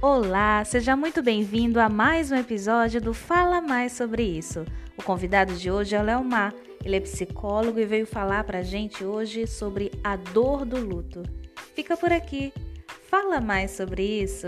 Olá, seja muito bem-vindo a mais um episódio do Fala Mais Sobre Isso. O convidado de hoje é o Leomar. Ele é psicólogo e veio falar pra gente hoje sobre a dor do luto. Fica por aqui. Fala mais sobre isso.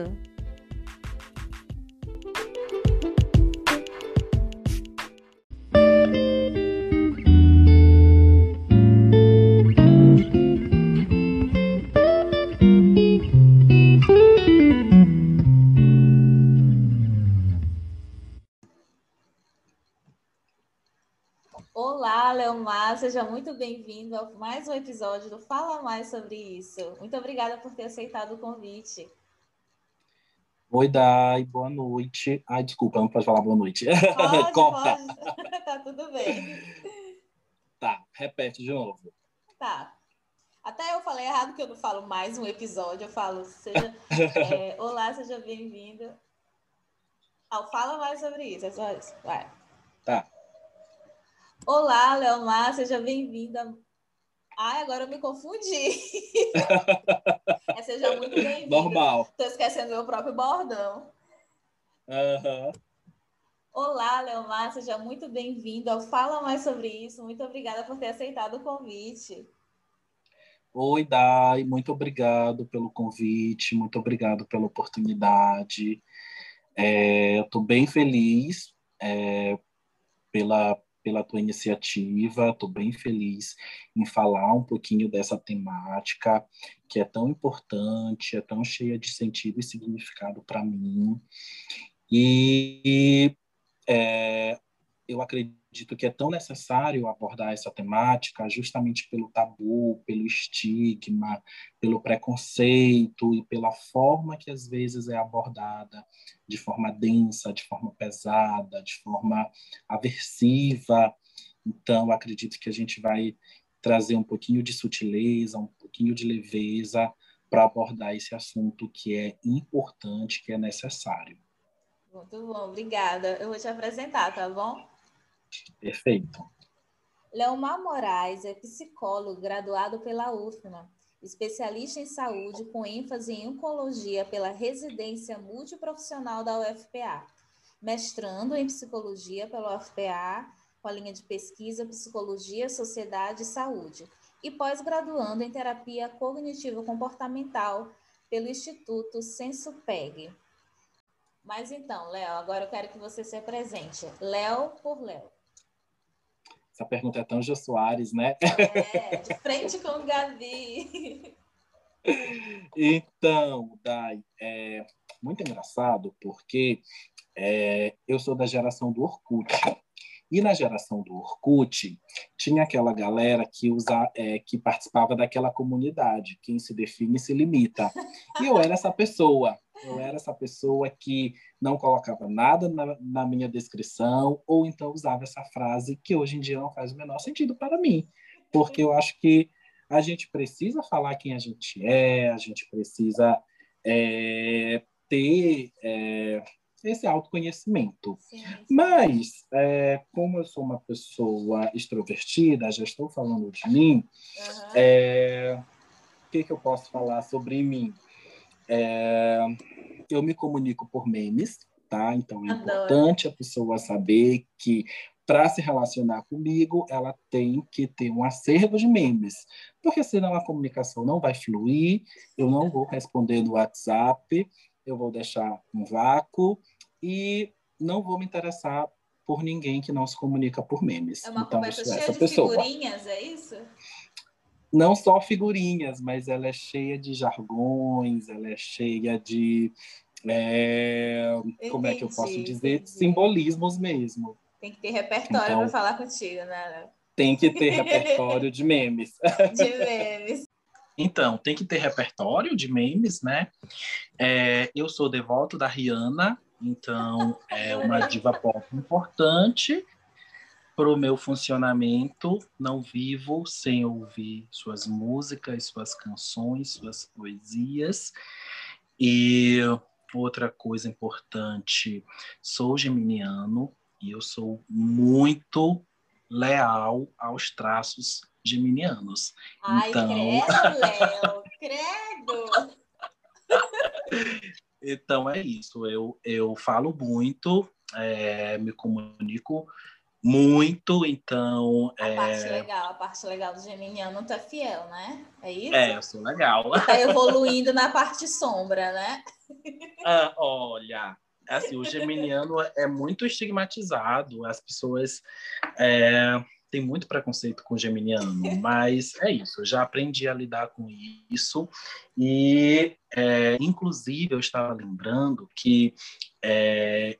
Seja muito bem-vindo a mais um episódio do Fala Mais sobre isso. Muito obrigada por ter aceitado o convite. Oi, Dai, boa noite. Ai, desculpa, não pode falar boa noite. Pode, pode. tá tudo bem. Tá, repete de novo. Tá. Até eu falei errado que eu não falo mais um episódio, eu falo, seja, é, olá, seja bem-vindo ao Fala Mais sobre isso. É só isso. Vai. Tá. Olá, Leomar, seja bem-vinda. Ai, agora eu me confundi. é, seja muito bem-vinda. Normal. Estou esquecendo meu próprio bordão. Uhum. Olá, Leomar, seja muito bem-vindo Fala Mais Sobre Isso. Muito obrigada por ter aceitado o convite. Oi, Dai, muito obrigado pelo convite, muito obrigado pela oportunidade. É, eu estou bem feliz é, pela, pela tua iniciativa. Estou bem feliz em falar um pouquinho dessa temática que é tão importante, é tão cheia de sentido e significado para mim. E é, eu acredito que é tão necessário abordar essa temática justamente pelo tabu, pelo estigma, pelo preconceito e pela forma que às vezes é abordada de forma densa, de forma pesada, de forma aversiva. Então, acredito que a gente vai trazer um pouquinho de sutileza, um pouquinho de leveza para abordar esse assunto que é importante, que é necessário. Muito bom, obrigada. Eu vou te apresentar, tá bom? Perfeito. Leomar Moraes é psicólogo graduado pela UFMA, especialista em saúde com ênfase em oncologia pela residência multiprofissional da UFPA, mestrando em psicologia pela UFPA com a linha de pesquisa Psicologia, Sociedade e Saúde, e pós-graduando em terapia cognitivo comportamental pelo Instituto SensoPeg. Mas então, Léo, agora eu quero que você se apresente. Léo por Léo. Essa pergunta é tão Jô Soares, né? É, de frente com o Gabi. Então, Dai, é muito engraçado porque é, eu sou da geração do Orkut. E na geração do Orkut, tinha aquela galera que, usa, é, que participava daquela comunidade, quem se define se limita. E eu era essa pessoa. Eu era essa pessoa que não colocava nada na, na, minha descrição, ou então usava essa frase que hoje em dia não faz o menor sentido para mim, porque eu acho que a gente precisa falar quem a gente é, a gente precisa é, ter é, esse autoconhecimento. Sim, sim. Mas, é, como eu sou uma pessoa extrovertida, já estou falando de mim, uhum. o que, que eu posso falar sobre mim? É, eu me comunico por memes, tá? Então é Adoro. importante a pessoa saber que para se relacionar comigo, ela tem que ter um acervo de memes, porque senão a comunicação não vai fluir, eu não vou responder no WhatsApp, eu vou deixar um vácuo e não vou me interessar por ninguém que não se comunica por memes. É uma então, conversa cheia de pessoa. figurinhas, é isso? Não só figurinhas, mas ela é cheia de jargões, ela é cheia de. É, como é que eu posso dizer? Entendi. Simbolismos mesmo. Tem que ter repertório então, para falar contigo, né? Tem que ter repertório de memes. De memes. Então, tem que ter repertório de memes, né? É, eu sou devoto da Rihanna, então é uma diva pop importante para o meu funcionamento, não vivo sem ouvir suas músicas, suas canções, suas poesias. E outra coisa importante, sou geminiano e eu sou muito leal aos traços geminianos. Ai, então... credo, Léo, credo! então é isso. Eu, eu falo muito, é, me comunico muito, então. A é... parte legal, a parte legal do Geminiano é fiel, né? É isso? É, eu sou legal. Tá evoluindo na parte sombra, né? Ah, olha, assim, o Geminiano é muito estigmatizado, as pessoas. É tem muito preconceito com o geminiano, mas é isso, eu já aprendi a lidar com isso. E, é, inclusive, eu estava lembrando que é,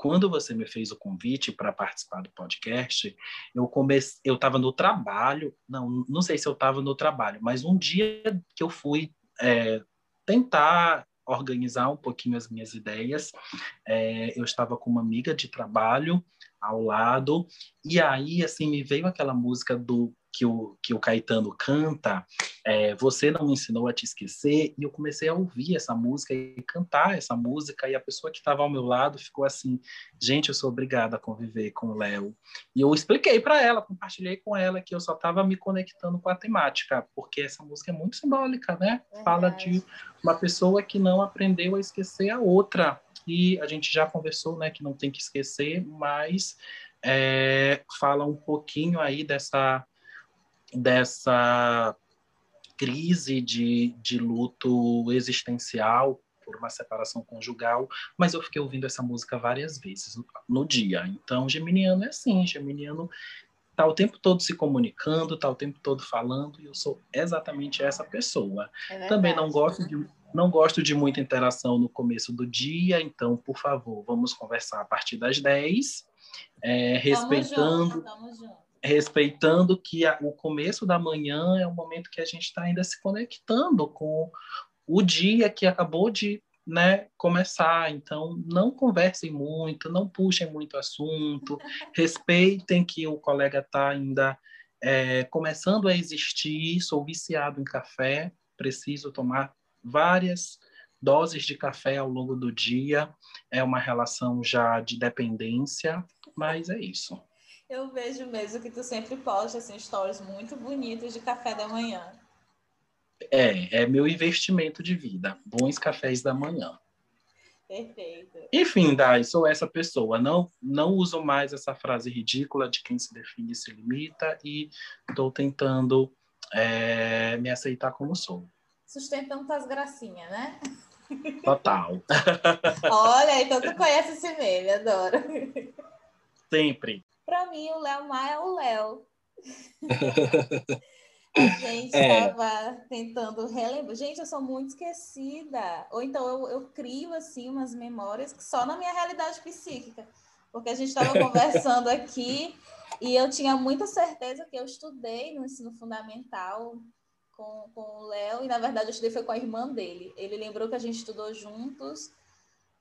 quando você me fez o convite para participar do podcast, eu comecei, eu estava no trabalho, não, não sei se eu estava no trabalho, mas um dia que eu fui é, tentar organizar um pouquinho as minhas ideias, é, eu estava com uma amiga de trabalho ao lado. E aí, assim, me veio aquela música do que o, que o Caetano canta, é, Você Não Me Ensinou a Te Esquecer, e eu comecei a ouvir essa música e cantar essa música, e a pessoa que estava ao meu lado ficou assim, gente, eu sou obrigada a conviver com o Léo. E eu expliquei para ela, compartilhei com ela que eu só estava me conectando com a temática, porque essa música é muito simbólica, né? Fala de uma pessoa que não aprendeu a esquecer a outra, e a gente já conversou, né, que não tem que esquecer, mas é, fala um pouquinho aí dessa, dessa crise de, de luto existencial por uma separação conjugal, mas eu fiquei ouvindo essa música várias vezes no, no dia. Então, Geminiano é assim, Geminiano tá o tempo todo se comunicando, tá o tempo todo falando, e eu sou exatamente essa pessoa. É Também não gosto de não gosto de muita interação no começo do dia, então, por favor, vamos conversar a partir das 10, é, respeitando, junto, tamo junto. Respeitando que a, o começo da manhã é o momento que a gente está ainda se conectando com o dia que acabou de né, começar. Então, não conversem muito, não puxem muito assunto, respeitem que o colega está ainda é, começando a existir. Sou viciado em café, preciso tomar várias doses de café ao longo do dia. É uma relação já de dependência, mas é isso. Eu vejo mesmo que tu sempre posta assim, stories muito bonitos de café da manhã. É, é meu investimento de vida. Bons cafés da manhã. Perfeito. Enfim, Dai, sou essa pessoa. Não, não uso mais essa frase ridícula de quem se define se limita e estou tentando é, me aceitar como sou sustentando tuas gracinhas, né? Total. Olha, então tu conhece esse meme, adoro. Sempre. Para mim, o Léo Maia é o Léo. A gente estava é. tentando relembrar. Gente, eu sou muito esquecida. Ou então eu, eu crio assim umas memórias que só na minha realidade psíquica. Porque a gente estava conversando aqui e eu tinha muita certeza que eu estudei no ensino fundamental com, com o Léo, e na verdade eu estudei foi com a irmã dele. Ele lembrou que a gente estudou juntos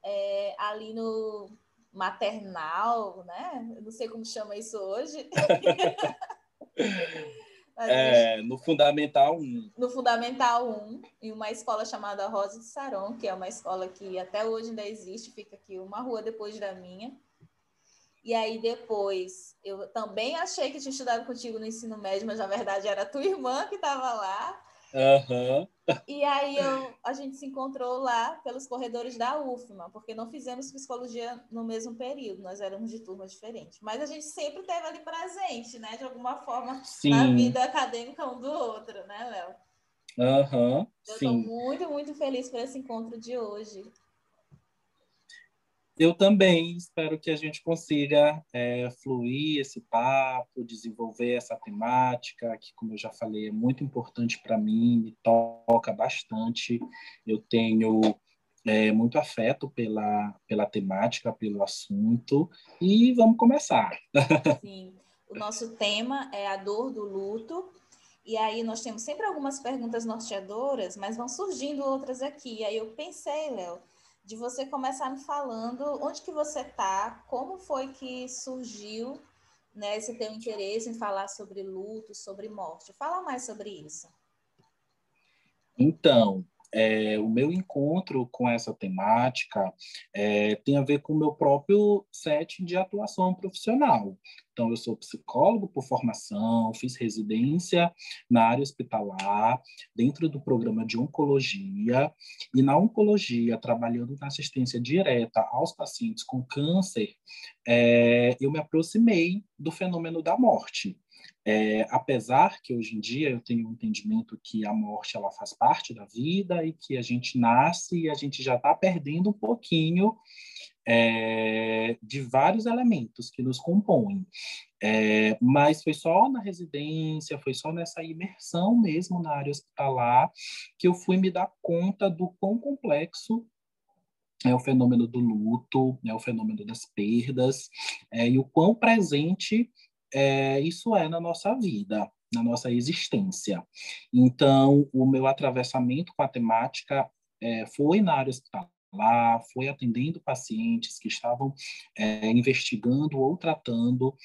é, ali no maternal, né? Eu não sei como chama isso hoje. é, no Fundamental 1. No Fundamental 1, em uma escola chamada Rosa de Saron, que é uma escola que até hoje ainda existe, fica aqui uma rua depois da minha. E aí depois, eu também achei que tinha estudado contigo no ensino médio, mas na verdade era tua irmã que estava lá. Uhum. E aí eu, a gente se encontrou lá pelos corredores da UFMA, porque não fizemos psicologia no mesmo período, nós éramos de turmas diferentes. Mas a gente sempre teve ali presente, né? De alguma forma, Sim. na vida acadêmica um do outro, né, Léo? Uhum. Eu estou muito, muito feliz por esse encontro de hoje. Eu também espero que a gente consiga é, fluir esse papo, desenvolver essa temática, que, como eu já falei, é muito importante para mim, me toca bastante. Eu tenho é, muito afeto pela, pela temática, pelo assunto, e vamos começar. Sim, o nosso tema é a dor do luto. E aí nós temos sempre algumas perguntas norteadoras, mas vão surgindo outras aqui. Aí eu pensei, Léo, de você começar me falando onde que você está, como foi que surgiu né, teu interesse em falar sobre luto, sobre morte. Fala mais sobre isso. Então, é, o meu encontro com essa temática é, tem a ver com o meu próprio setting de atuação profissional. Então, eu sou psicólogo por formação, fiz residência na área hospitalar, dentro do programa de oncologia, e na oncologia, trabalhando na assistência direta aos pacientes com câncer, é, eu me aproximei do fenômeno da morte. É, apesar que hoje em dia eu tenho um entendimento que a morte ela faz parte da vida e que a gente nasce e a gente já está perdendo um pouquinho é, de vários elementos que nos compõem. É, mas foi só na residência, foi só nessa imersão mesmo na área hospitalar que eu fui me dar conta do quão complexo é o fenômeno do luto, é o fenômeno das perdas, é, e o quão presente é, isso é na nossa vida, na nossa existência. Então, o meu atravessamento com a temática é, foi na área hospitalar, foi atendendo pacientes que estavam é, investigando ou tratando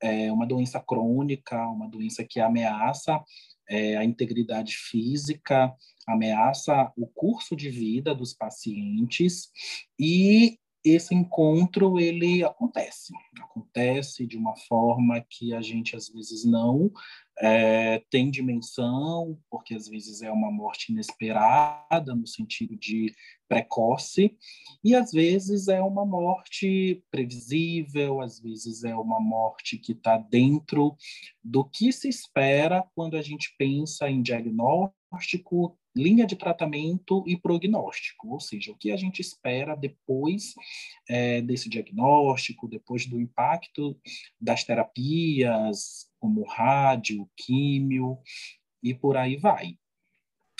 é, uma doença crônica, uma doença que ameaça é, a integridade física, ameaça o curso de vida dos pacientes e esse encontro ele acontece, acontece de uma forma que a gente às vezes não é, tem dimensão, porque às vezes é uma morte inesperada no sentido de precoce, e às vezes é uma morte previsível, às vezes é uma morte que está dentro do que se espera quando a gente pensa em diagnóstico, linha de tratamento e prognóstico, ou seja, o que a gente espera depois é, desse diagnóstico, depois do impacto das terapias, como rádio, químio e por aí vai.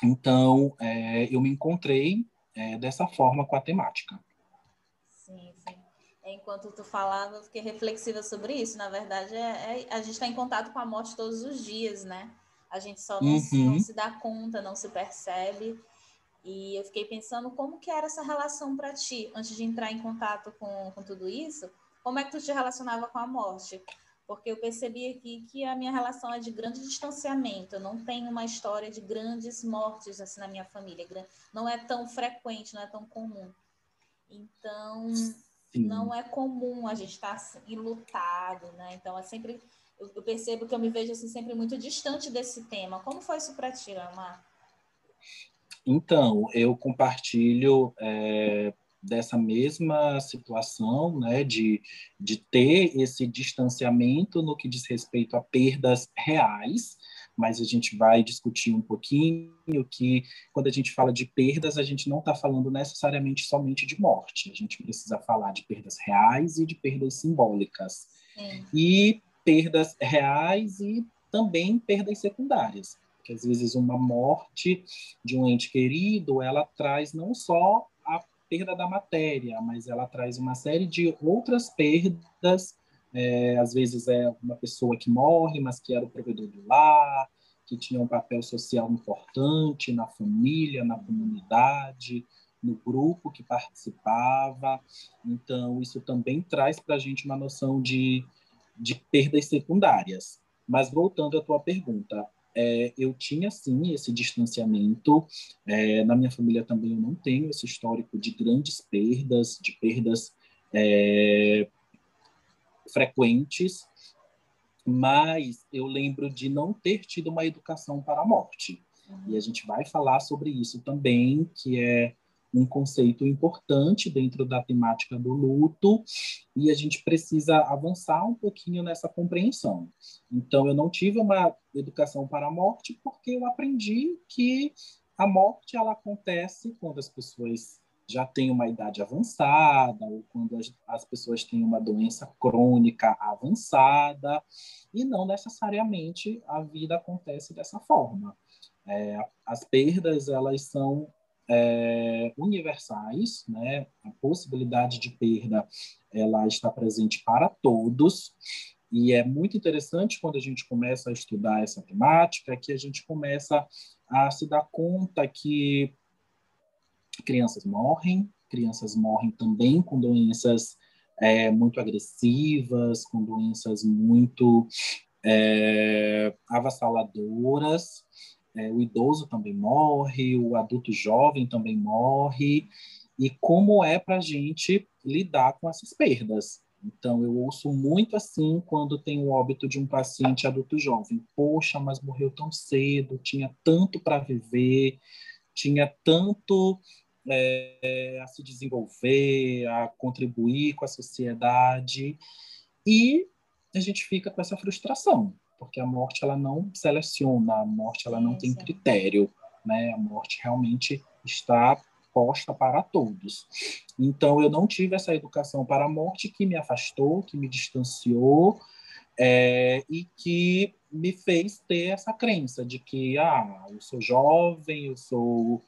Então, é, eu me encontrei é, dessa forma com a temática. Sim, sim. Enquanto tu falava, eu fiquei reflexiva sobre isso. Na verdade, é, é a gente está em contato com a morte todos os dias, né? A gente só não, uhum. não se dá conta, não se percebe. E eu fiquei pensando como que era essa relação para ti, antes de entrar em contato com, com tudo isso, como é que tu te relacionava com a morte? Porque eu percebi aqui que a minha relação é de grande distanciamento, eu não tenho uma história de grandes mortes assim na minha família, não é tão frequente, não é tão comum. Então, Sim. não é comum a gente estar tá enlutado, né? Então, é sempre eu, eu, percebo que eu me vejo assim sempre muito distante desse tema. Como foi isso para ti, Amar? Então, eu compartilho é, dessa mesma situação, né, de, de ter esse distanciamento no que diz respeito a perdas reais, mas a gente vai discutir um pouquinho que quando a gente fala de perdas, a gente não está falando necessariamente somente de morte, a gente precisa falar de perdas reais e de perdas simbólicas. Sim. E perdas reais e também perdas secundárias. Porque às vezes uma morte de um ente querido, ela traz não só a perda da matéria, mas ela traz uma série de outras perdas. É, às vezes é uma pessoa que morre, mas que era o provedor do lar, que tinha um papel social importante na família, na comunidade, no grupo que participava. Então, isso também traz para a gente uma noção de de perdas secundárias. Mas voltando à tua pergunta, é, eu tinha sim esse distanciamento. É, na minha família também eu não tenho esse histórico de grandes perdas, de perdas é, frequentes, mas eu lembro de não ter tido uma educação para a morte. E a gente vai falar sobre isso também, que é um conceito importante dentro da temática do luto e a gente precisa avançar um pouquinho nessa compreensão. Então, eu não tive uma educação para a morte porque eu aprendi que a morte ela acontece quando as pessoas já têm uma idade avançada ou quando as, as pessoas têm uma doença crônica avançada e não necessariamente a vida acontece dessa forma. É, as perdas elas são é, universais, né? A possibilidade de perda ela está presente para todos e é muito interessante quando a gente começa a estudar essa temática que a gente começa a se dar conta que crianças morrem, crianças morrem também com doenças é, muito agressivas, com doenças muito é, avassaladoras, é, o idoso também morre, o adulto jovem também morre, e como é para a gente lidar com essas perdas. Então, eu ouço muito assim quando tem o óbito de um paciente adulto jovem. Poxa, mas morreu tão cedo, tinha tanto para viver, tinha tanto é, a se desenvolver, a contribuir com a sociedade. E a gente fica com essa frustração, porque a morte ela não seleciona, a morte ela não tem critério, né? A morte realmente está posta para todos. Então, eu não tive essa educação para a morte que me afastou, que me distanciou é, e que me fez ter essa crença de que, ah, eu sou jovem, eu sou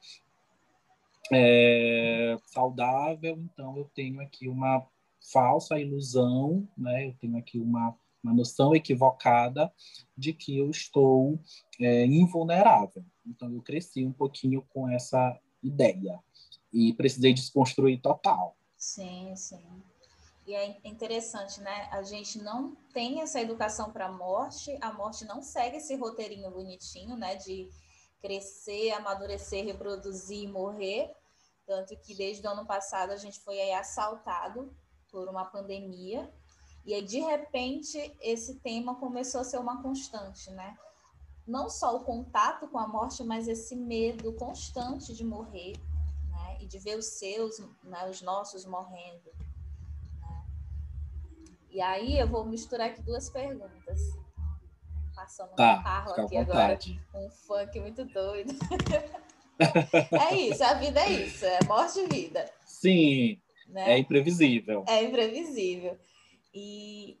é, saudável, então eu tenho aqui uma falsa ilusão, né? Eu tenho aqui uma, uma noção equivocada de que eu estou é, invulnerável. Então eu cresci um pouquinho com essa ideia e precisei desconstruir total. Sim, sim. E é interessante, né? A gente não tem essa educação para a morte, a morte não segue esse roteirinho bonitinho, né? De crescer, amadurecer, reproduzir e morrer. Tanto que desde o ano passado a gente foi assaltado por uma pandemia. E aí, de repente, esse tema começou a ser uma constante, né? Não só o contato com a morte, mas esse medo constante de morrer, e de ver os seus, né, os nossos morrendo. Né? E aí eu vou misturar aqui duas perguntas. Passando tá, um carro aqui agora, um funk muito doido. é isso, a vida é isso, é morte e vida. Sim, né? é imprevisível. É imprevisível. E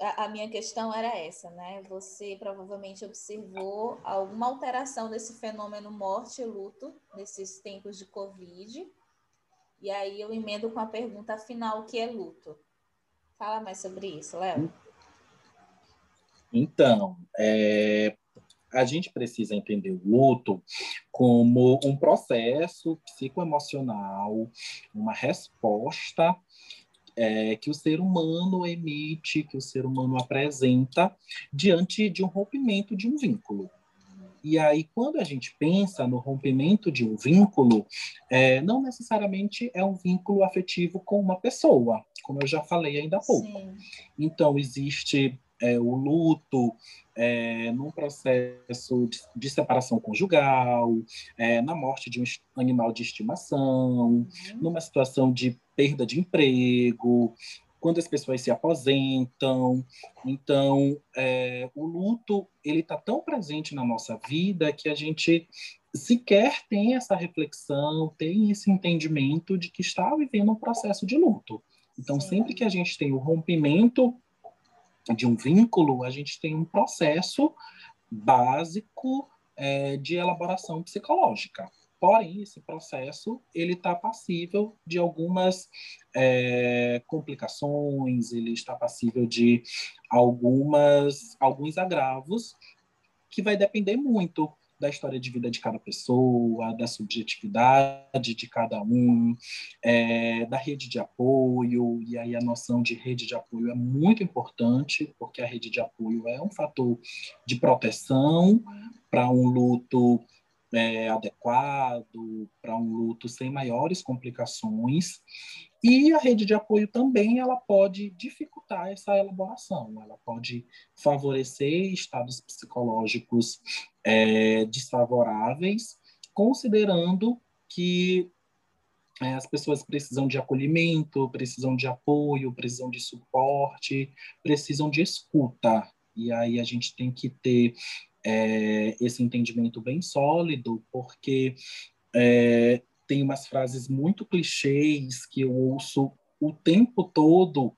a, minha questão era essa, né? Você provavelmente observou alguma alteração desse fenômeno morte e luto nesses tempos de Covid. E aí eu emendo com a pergunta final, o que é luto? Fala mais sobre isso, Léo. Então, é, a gente precisa entender o luto como um processo psicoemocional, uma resposta é, que o ser humano emite, que o ser humano apresenta diante de um rompimento de um vínculo. E aí, quando a gente pensa no rompimento de um vínculo, é, não necessariamente é um vínculo afetivo com uma pessoa, como eu já falei ainda há pouco. Sim. Então, existe é, o luto é, num processo de, de, separação conjugal, é, na morte de um animal de estimação, uhum. numa situação de perda de emprego, quando as pessoas se aposentam. Então, é, o luto ele está tão presente na nossa vida que a gente sequer tem essa reflexão, tem esse entendimento de que está vivendo um processo de luto. Então, Sim. sempre que a gente tem o rompimento de um vínculo, a gente tem um processo básico é, de elaboração psicológica. Porém, esse processo ele está passível de algumas é, complicações, ele está passível de algumas alguns agravos que vai depender muito da história de vida de cada pessoa, da subjetividade de cada um, é, da rede de apoio, e aí a noção de rede de apoio é muito importante, porque a rede de apoio é um fator de proteção para um luto é, adequado, para um luto sem maiores complicações. E a rede de apoio também ela pode dificultar essa elaboração, ela pode favorecer estados psicológicos é, desfavoráveis, considerando que é, as pessoas precisam de acolhimento, precisam de apoio, precisam de suporte, precisam de escuta. E aí a gente tem que ter é, esse entendimento bem sólido, porque é, tem umas frases muito clichês que eu ouço o tempo todo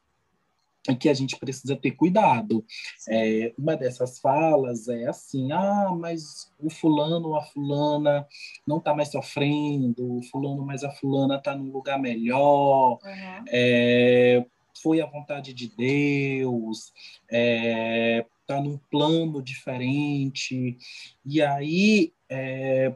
que a gente precisa ter cuidado. É, uma dessas falas é assim: ah, mas o fulano ou a fulana não está mais sofrendo, o fulano mais a fulana está num lugar melhor, uhum. é, foi a vontade de Deus, está é, num plano diferente. E aí, é,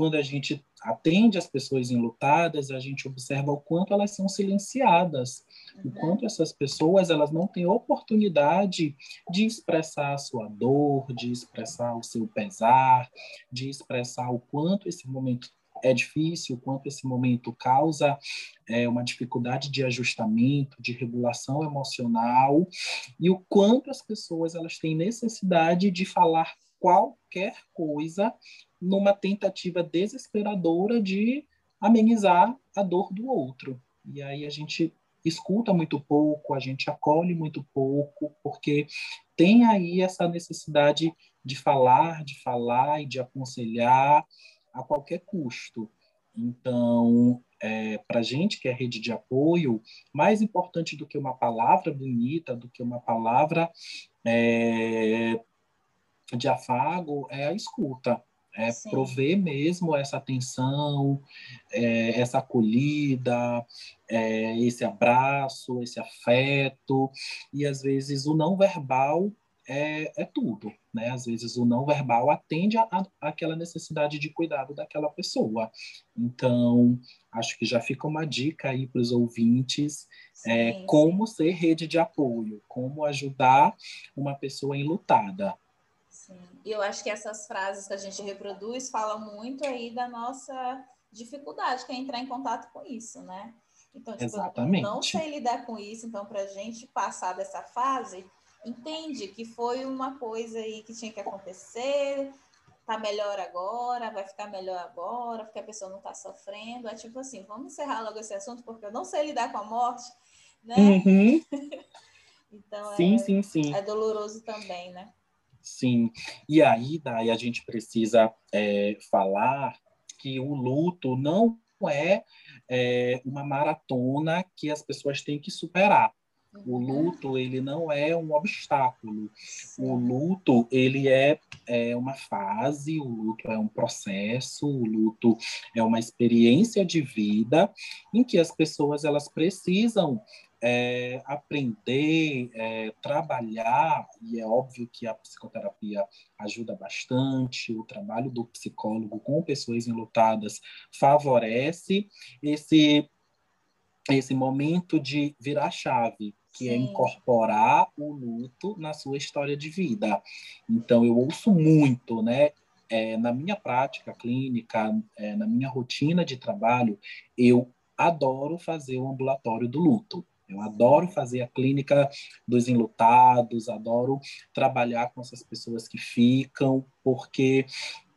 quando a gente atende as pessoas enlutadas, a gente observa o quanto elas são silenciadas, uhum. o quanto essas pessoas elas não têm oportunidade de expressar a sua dor, de expressar o seu pesar, de expressar o quanto esse momento é difícil, o quanto esse momento causa é, uma dificuldade de ajustamento, de regulação emocional, e o quanto as pessoas elas têm necessidade de falar qualquer coisa numa tentativa desesperadora de amenizar a dor do outro. E aí a gente escuta muito pouco, a gente acolhe muito pouco, porque tem aí essa necessidade de falar, de falar e de aconselhar a qualquer custo. Então, é, para a gente que é rede de apoio, mais importante do que uma palavra bonita, do que uma palavra é, de afago, é a escuta. É Sim. prover mesmo essa atenção, é, essa acolhida, é, esse abraço, esse afeto, e às vezes o não verbal é, é tudo, né? Às vezes o não verbal atende a, a, aquela necessidade de cuidado daquela pessoa. Então, acho que já fica uma dica aí para os ouvintes é, sim, como sim. ser rede de apoio, como ajudar uma pessoa enlutada. Sim, e eu acho que essas frases que a gente reproduz falam muito aí da nossa dificuldade, que é entrar em contato com isso, né? Então, tipo, Exatamente. não sei lidar com isso, então, para a gente passar dessa fase, entende que foi uma coisa aí que tinha que acontecer, tá melhor agora, vai ficar melhor agora, porque a pessoa não está sofrendo. É tipo assim, vamos encerrar logo esse assunto, porque eu não sei lidar com a morte, né? Uhum. então sim, é, sim, sim. é doloroso também, né? Sim. E aí, daí a gente precisa é, falar que o luto não é, é uma maratona que as pessoas têm que superar. O uhum. luto, ele não é um obstáculo. O luto, ele é, é uma fase, o luto é um processo, o luto é uma experiência de vida em que as pessoas elas precisam é, aprender, é, trabalhar, e é óbvio que a psicoterapia ajuda bastante, o trabalho do psicólogo com pessoas enlutadas favorece esse, esse momento de virar chave, que é Sim. é incorporar o luto na sua história de vida. Então, eu ouço muito, né? É, na minha prática clínica, é, na minha rotina de trabalho, eu adoro fazer o ambulatório do luto. Eu adoro fazer a clínica dos enlutados, adoro trabalhar com essas pessoas que ficam, porque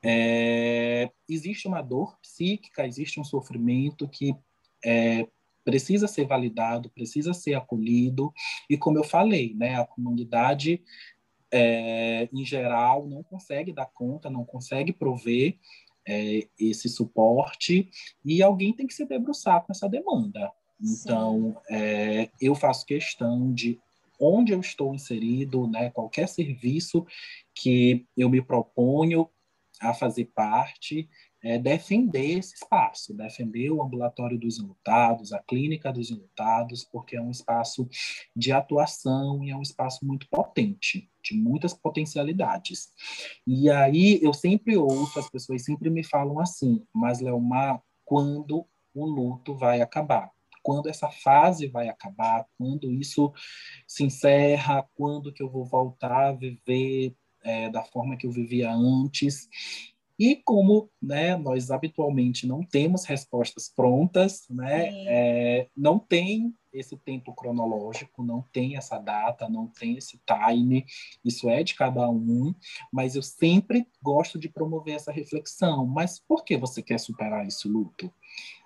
é, existe uma dor psíquica, existe um sofrimento que é, precisa ser validado, precisa ser acolhido, e como eu falei, né, a comunidade, é, em geral, não consegue dar conta, não consegue prover é, esse suporte, e alguém tem que se debruçar com essa demanda. Então, é, eu faço questão de onde eu estou inserido, né, qualquer serviço que eu me proponho a fazer parte, é, defender esse espaço, defender o ambulatório dos enlutados, a clínica dos enlutados, porque é um espaço de atuação e é um espaço muito potente, de muitas potencialidades. E aí eu sempre ouço, as pessoas sempre me falam assim, mas Leomar, quando o luto vai acabar? Quando essa fase vai acabar? Quando isso se encerra? Quando que eu vou voltar a viver é, da forma que eu vivia antes? E como né, nós habitualmente não temos respostas prontas, né, é, não tem esse tempo cronológico, não tem essa data, não tem esse time, isso é de cada um, mas eu sempre gosto de promover essa reflexão. Mas por que você quer superar esse luto?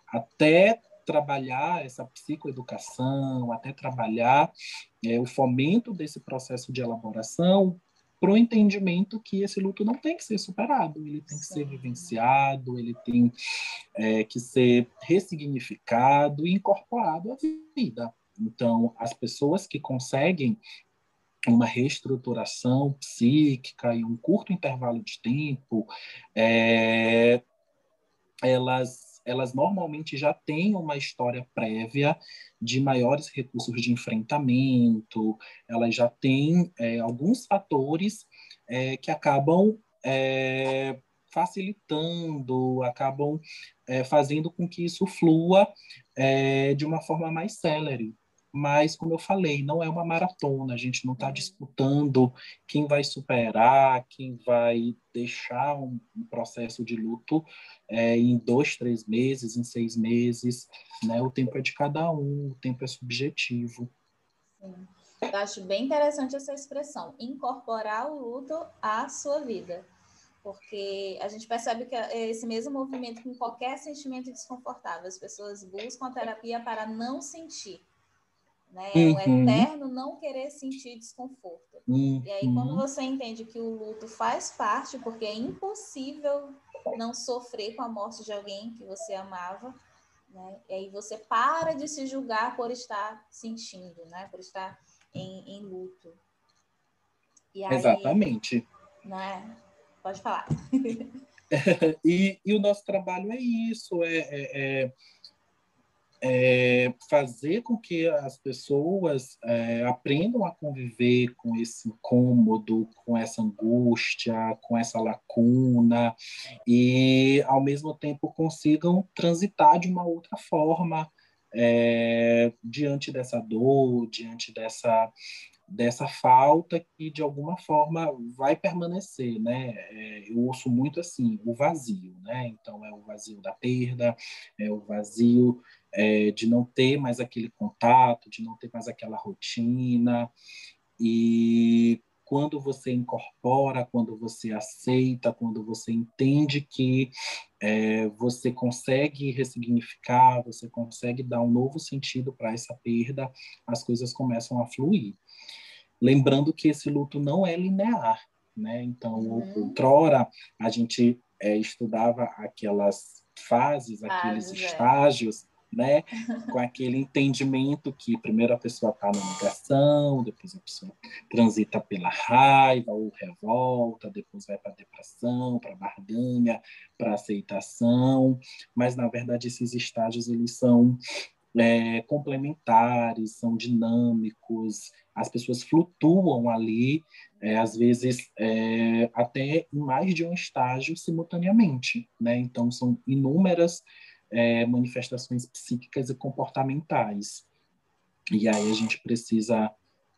Até trabalhar essa psicoeducação, até trabalhar é, o fomento desse processo de elaboração, para o entendimento que esse luto não tem que ser superado, ele tem que ser vivenciado, ele tem é, que ser ressignificado e incorporado à vida. Então, as pessoas que conseguem uma reestruturação psíquica em um curto intervalo de tempo, é, elas elas normalmente já têm uma história prévia de maiores recursos de enfrentamento, elas já têm é, alguns fatores é, que acabam é, facilitando, acabam é, fazendo com que isso flua é, de uma forma mais célere. Mas, como eu falei, não é uma maratona, a gente não está disputando quem vai superar, quem vai deixar um, um processo de luto é, em dois, três meses, em seis meses. Né? O tempo é de cada um, o tempo é subjetivo. Sim. Eu acho bem interessante essa expressão, incorporar o luto à sua vida porque a gente percebe que é esse mesmo movimento com qualquer sentimento desconfortável, as pessoas buscam a terapia para não sentir, né? É uhum. um eterno não querer sentir desconforto. Uhum. E aí quando uhum. você entende que o luto faz parte, porque é impossível não sofrer com a morte de alguém que você amava, né? E aí você para de se julgar por estar sentindo, né? Por estar em, em luto. Aí, Exatamente. Né? Pode falar. e, e, o nosso trabalho é isso, é, é, é, é fazer com que as pessoas é, aprendam a conviver com esse incômodo, com essa angústia, com essa lacuna, e ao mesmo tempo consigam transitar de uma outra forma é, diante dessa dor, diante dessa dessa falta que de alguma forma vai permanecer, né? É, eu ouço muito assim o vazio, né? Então é o vazio da perda, é o vazio é, de não ter mais aquele contato, de não ter mais aquela rotina e quando você incorpora, quando você aceita, quando você entende que é, você consegue ressignificar, você consegue dar um novo sentido para essa perda, as coisas começam a fluir. Lembrando que esse luto não é linear, né? Então, uhum. outrora, a gente é, estudava aquelas fases, aqueles estágios, é. Né? Com aquele entendimento que primeiro a pessoa está na negação, depois a pessoa transita pela raiva ou revolta, depois vai para depressão, para barganha, para aceitação, mas na verdade esses estágios eles são é, complementares, são dinâmicos, as pessoas flutuam ali, é, às vezes é, até em mais de um estágio simultaneamente, né? Então são inúmeras é, manifestações psíquicas e comportamentais. E aí a gente precisa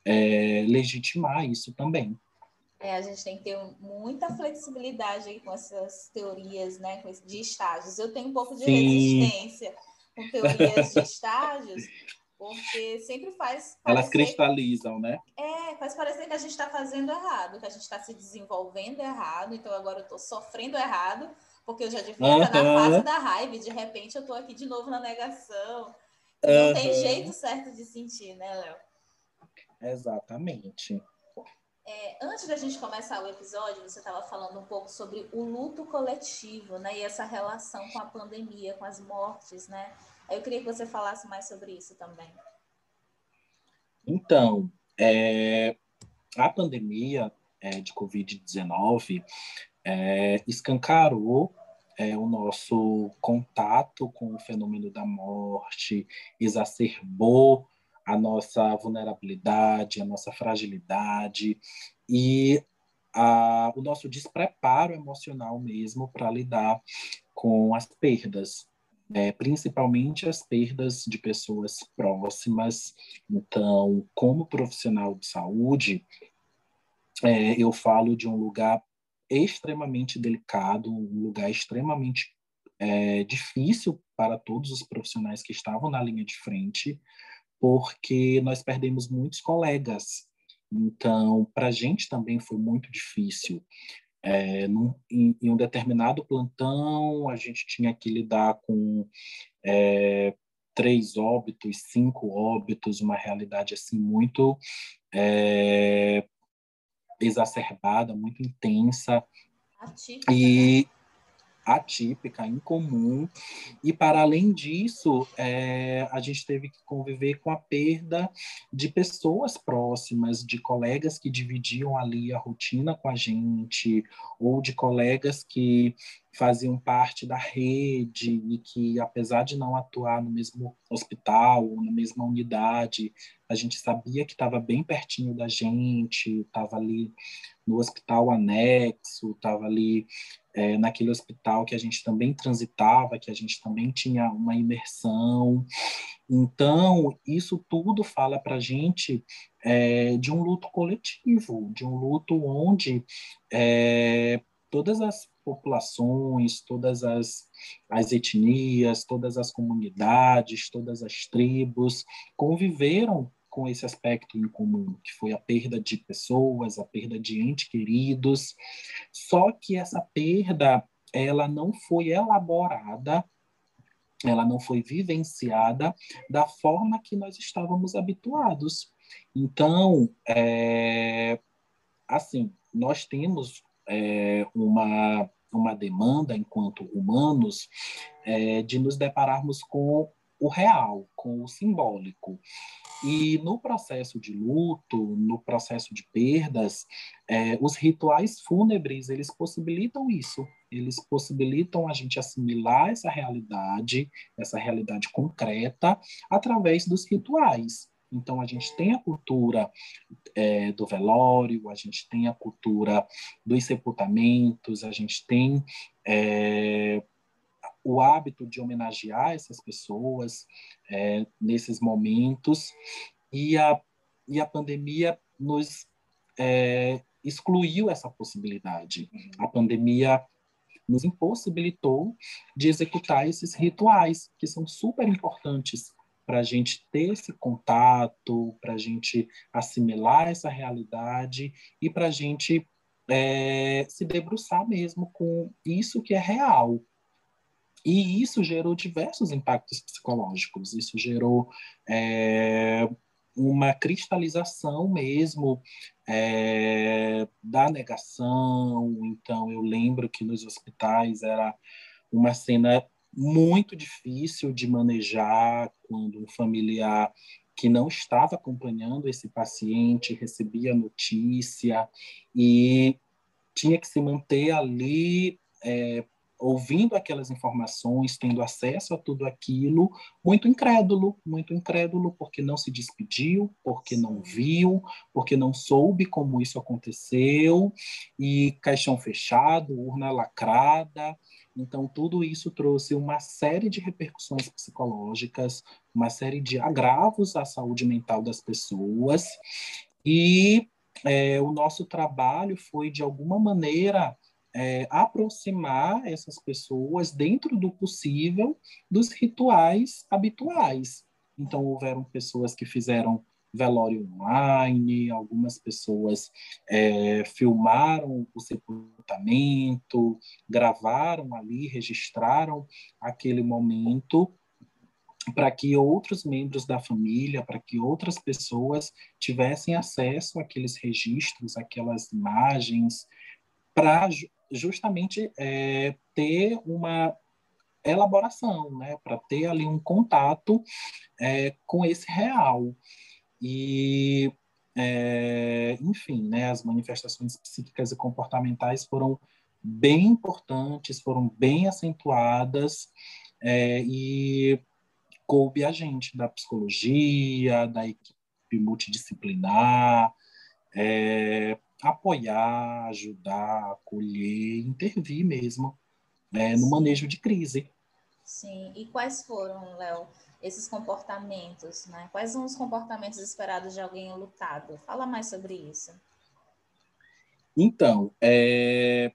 é, legitimar isso também. É, a gente tem que ter muita flexibilidade aí com essas teorias, né, de estágios. Eu tenho um pouco de Sim. resistência com teorias de estágios, porque sempre faz. Elas cristalizam, né? É, faz parecer que a gente está fazendo errado, que a gente está se desenvolvendo errado, então agora eu estou sofrendo errado, porque eu já devia uhum. estar na fase da raiva, e de repente eu estou aqui de novo na negação. Não uhum. tem jeito certo de sentir, né, Léo? Exatamente. É, antes da gente começar o episódio, você estava falando um pouco sobre o luto coletivo, né? E essa relação com a pandemia, com as mortes, né? Eu queria que você falasse mais sobre isso também. Então, é, a pandemia é, de Covid-19 é, escancarou é, o nosso contato com o fenômeno da morte, exacerbou a nossa vulnerabilidade, a nossa fragilidade e a, o nosso despreparo emocional mesmo para lidar com as perdas é, principalmente as perdas de pessoas próximas. Então, como profissional de saúde, é, eu falo de um lugar extremamente delicado, um lugar extremamente é, difícil para todos os profissionais que estavam na linha de frente, porque nós perdemos muitos colegas. Então, para a gente também foi muito difícil. É, num, em, em, um determinado plantão, a gente tinha que lidar com é, três óbitos, cinco óbitos, uma realidade assim muito é, exacerbada, muito intensa. Atípica, e né? Atípica, incomum. E, para além disso, é, a gente teve que conviver com a perda de pessoas próximas, de colegas que dividiam ali a rotina com a gente, ou de colegas que faziam parte da rede e que, apesar de não atuar no mesmo hospital ou na mesma unidade, a gente sabia que estava bem pertinho da gente, estava ali no hospital anexo, estava ali é, naquele hospital que a gente também transitava, que a gente também tinha uma imersão. Então, isso tudo fala para a gente é, de um luto coletivo, de um luto onde é, todas as populações, todas as, as etnias, todas as comunidades, todas as tribos conviveram com esse aspecto em comum, que foi a perda de pessoas, a perda de entes queridos. Só que essa perda, ela não foi elaborada, ela não foi vivenciada da forma que nós estávamos habituados. Então, é, assim, nós temos é, uma, uma demanda, enquanto humanos, é, de nos depararmos com o real, com o simbólico. E no processo de luto, no processo de perdas, é, os rituais fúnebres, eles possibilitam isso. Eles possibilitam a gente assimilar essa realidade, essa realidade concreta, através dos rituais. Então, a gente tem a cultura é, do velório, a gente tem a cultura dos sepultamentos, a gente tem é, o hábito de homenagear essas pessoas é, nesses momentos, e a, e a pandemia nos é, excluiu essa possibilidade. A pandemia nos impossibilitou de executar esses rituais, que são super importantes para a gente ter esse contato, para a gente assimilar essa realidade e para a gente é, se debruçar mesmo com isso que é real. E isso gerou diversos impactos psicológicos, isso gerou é, uma cristalização mesmo é, da negação. Então, eu lembro que nos hospitais era uma cena muito difícil de manejar quando um familiar que não estava acompanhando esse paciente recebia notícia e tinha que se manter ali é, ouvindo aquelas informações, tendo acesso a tudo aquilo, muito incrédulo, muito incrédulo, porque não se despediu, porque não viu, porque não soube como isso aconteceu, e caixão fechado, urna lacrada, então, tudo isso trouxe uma série de repercussões psicológicas, uma série de agravos à saúde mental das pessoas, e é, o nosso trabalho foi, de alguma maneira, é, aproximar essas pessoas, dentro do possível, dos rituais habituais. Então, houveram pessoas que fizeram velório online, algumas pessoas é, filmaram o sepultamento, gravaram ali, registraram aquele momento para que outros membros da família, para que outras pessoas tivessem acesso àqueles registros, aquelas imagens, para justamente é, ter uma elaboração, né, para ter ali um contato é, com esse real. E, é, enfim, né, as manifestações psíquicas e comportamentais foram bem importantes, foram bem acentuadas, é, e coube a gente da psicologia, da equipe multidisciplinar, é, apoiar, ajudar, acolher, intervir mesmo é, no manejo de crise. Sim, e quais foram, Léo, esses comportamentos, né? Quais são os comportamentos esperados de alguém lutado? Fala mais sobre isso. Então, é,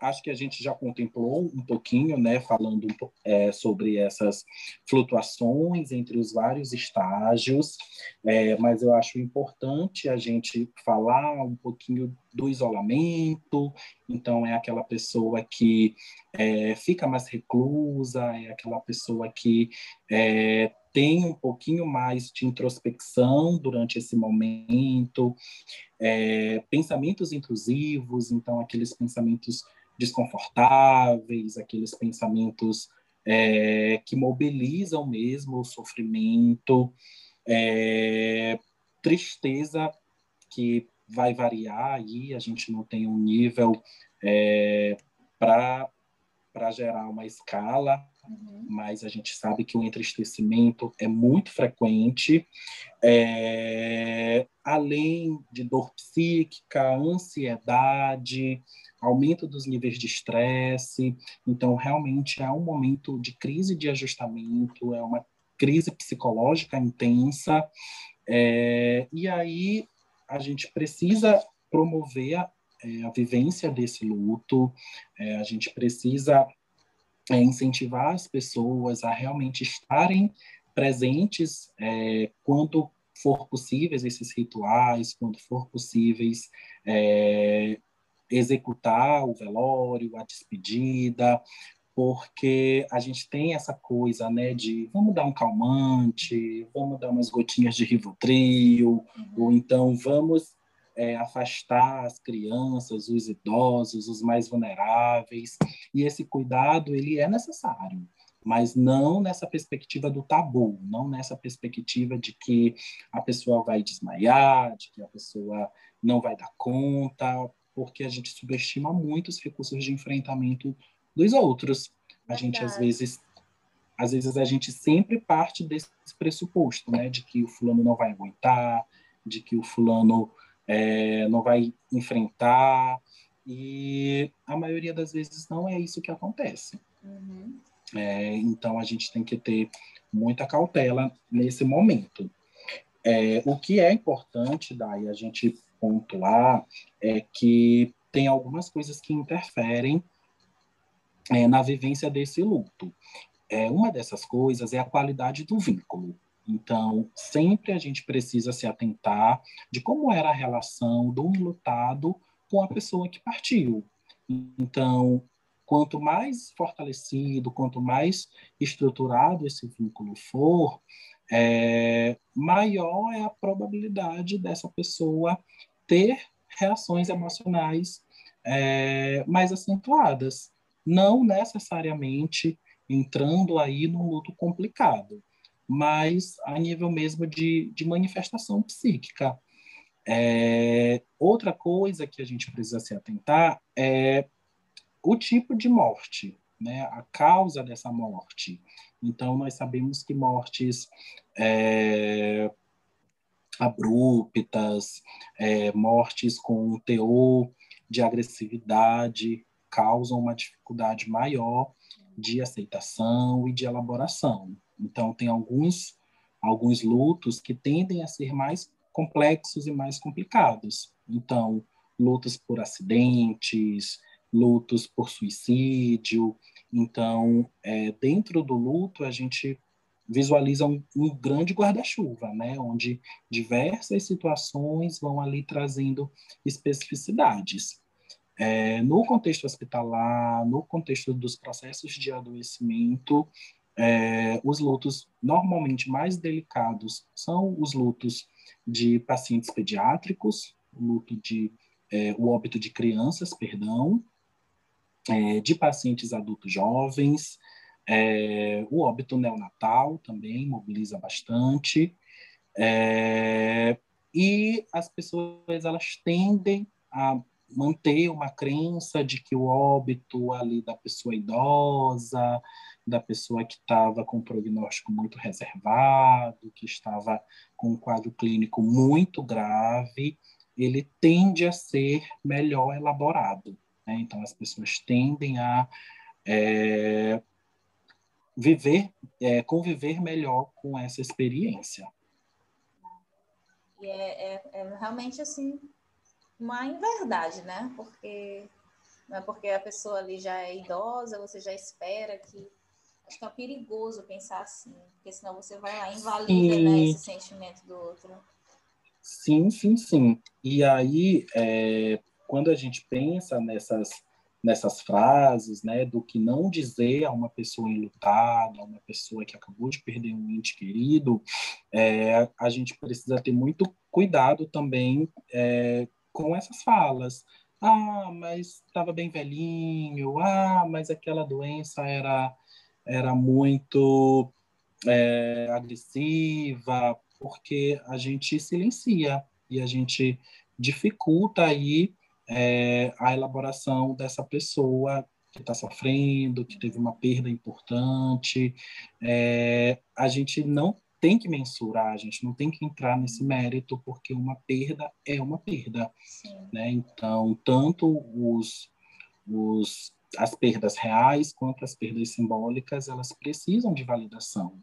acho que a gente já contemplou um pouquinho, né, falando é, sobre essas flutuações entre os vários estágios, é, mas eu acho importante a gente falar um pouquinho do isolamento. Então, é aquela pessoa que é, fica mais reclusa, é aquela pessoa que é, tem um pouquinho mais de introspecção durante esse momento, é, pensamentos intrusivos, então aqueles pensamentos desconfortáveis, aqueles pensamentos é, que mobilizam mesmo o sofrimento, é, tristeza que vai variar aí, a gente não tem um nível é, para para gerar uma escala, uhum. mas a gente sabe que o entristecimento é muito frequente, é, além de dor psíquica, ansiedade, aumento dos níveis de estresse. Então, realmente é um momento de crise de ajustamento, é uma crise psicológica intensa. É, e aí a gente precisa promover a, é, a vivência desse luto, é, a gente precisa é, incentivar as pessoas a realmente estarem presentes é, quando for possíveis esses rituais, quando for possíveis é, executar o velório, a despedida, porque a gente tem essa coisa, né, de vamos dar um calmante, vamos dar umas gotinhas de Rivotril, uhum. ou então vamos é, afastar as crianças, os idosos, os mais vulneráveis, e esse cuidado ele é necessário, mas não nessa perspectiva do tabu, não nessa perspectiva de que a pessoa vai desmaiar, de que a pessoa não vai dar conta, porque a gente subestima muito os recursos de enfrentamento dos outros. A gente às vezes às vezes a gente sempre parte desse pressuposto, né, de que o fulano não vai aguentar, de que o fulano é, não vai enfrentar e a maioria das vezes não é isso que acontece. Uhum. É, então a gente tem que ter muita cautela nesse momento. É, o que é importante, daí a gente pontuar é que tem algumas coisas que interferem é, na vivência desse luto. É, uma dessas coisas é a qualidade do vínculo. Então, sempre a gente precisa se atentar de como era a relação do enlutado com a pessoa que partiu. Então, quanto mais fortalecido, quanto mais estruturado esse vínculo for, é, maior é a probabilidade dessa pessoa ter reações emocionais é, mais acentuadas, não necessariamente entrando aí num luto complicado, mas a nível mesmo de, de manifestação psíquica. É, outra coisa que a gente precisa se atentar é o tipo de morte, né? a causa dessa morte. Então, nós sabemos que mortes é, abruptas, é, mortes com um teor de agressividade, causam uma dificuldade maior de aceitação e de elaboração. Então, tem alguns, alguns lutos que tendem a ser mais complexos e mais complicados. Então, lutos por acidentes, lutos por suicídio. Então, é, dentro do luto, a gente visualiza um, um grande guarda-chuva, né, onde diversas situações vão ali trazendo especificidades. É, no contexto hospitalar, no contexto dos processos de adoecimento, é, os lutos normalmente mais delicados são os lutos de pacientes pediátricos, o luto de é, o óbito de crianças, perdão, é, de pacientes adultos jovens, é, o óbito neonatal também mobiliza bastante. É, e as pessoas elas tendem a manter uma crença de que o óbito ali da pessoa idosa, da pessoa que estava com um prognóstico muito reservado, que estava com um quadro clínico muito grave, ele tende a ser melhor elaborado. Né? Então, as pessoas tendem a é, viver, é, conviver melhor com essa experiência. E é, é, é, realmente assim uma inverdade, né? Porque não é porque a pessoa ali já é idosa, você já espera que acho que é perigoso pensar assim, porque senão você vai lá e invalida né, esse sentimento do outro. Sim, sim, sim. E aí, é, quando a gente pensa nessas nessas frases, né, do que não dizer a uma pessoa enlutada, a uma pessoa que acabou de perder um ente querido, é, a gente precisa ter muito cuidado também é, com essas falas. Ah, mas estava bem velhinho. Ah, mas aquela doença era era muito é, agressiva, porque a gente silencia e a gente dificulta aí é, a elaboração dessa pessoa que está sofrendo, que teve uma perda importante. É, a gente não tem que mensurar, a gente não tem que entrar nesse mérito, porque uma perda é uma perda. Né? Então, tanto os, os, as perdas reais quanto as perdas simbólicas, elas precisam de validação.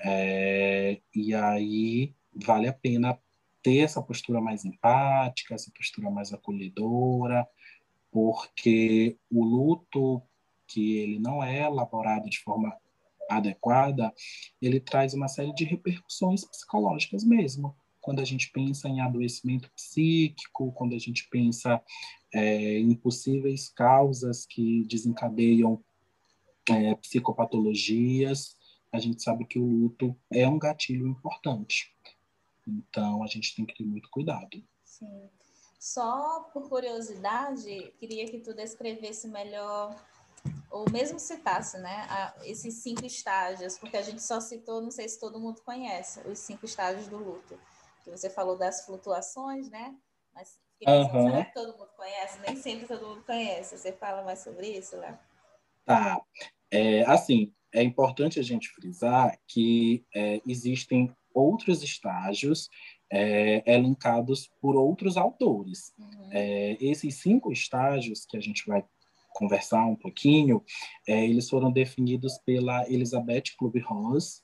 É, e aí vale a pena ter essa postura mais empática, essa postura mais acolhedora, porque o luto que ele não é elaborado de forma adequada, ele traz uma série de repercussões psicológicas mesmo. Quando a gente pensa em adoecimento psíquico, quando a gente pensa é, em possíveis causas que desencadeiam é, psicopatologias, a gente sabe que o luto é um gatilho importante. Então, a gente tem que ter muito cuidado. Sim. Só por curiosidade, queria que tu descrevesse melhor, ou mesmo citasse, né, a, esses cinco estágios, porque a gente só citou, não sei se todo mundo conhece, os cinco estágios do luto. Que você falou das flutuações, né? Mas pensando, uhum. será que todo mundo conhece? Nem sempre todo mundo conhece. Você fala mais sobre isso, Léo? Tá. É, assim, é importante a gente frisar que é, existem outros estágios é, elencados por outros autores. Uhum. É, esses cinco estágios que a gente vai conversar um pouquinho, é, eles foram definidos pela Elizabeth Kubler-Ross,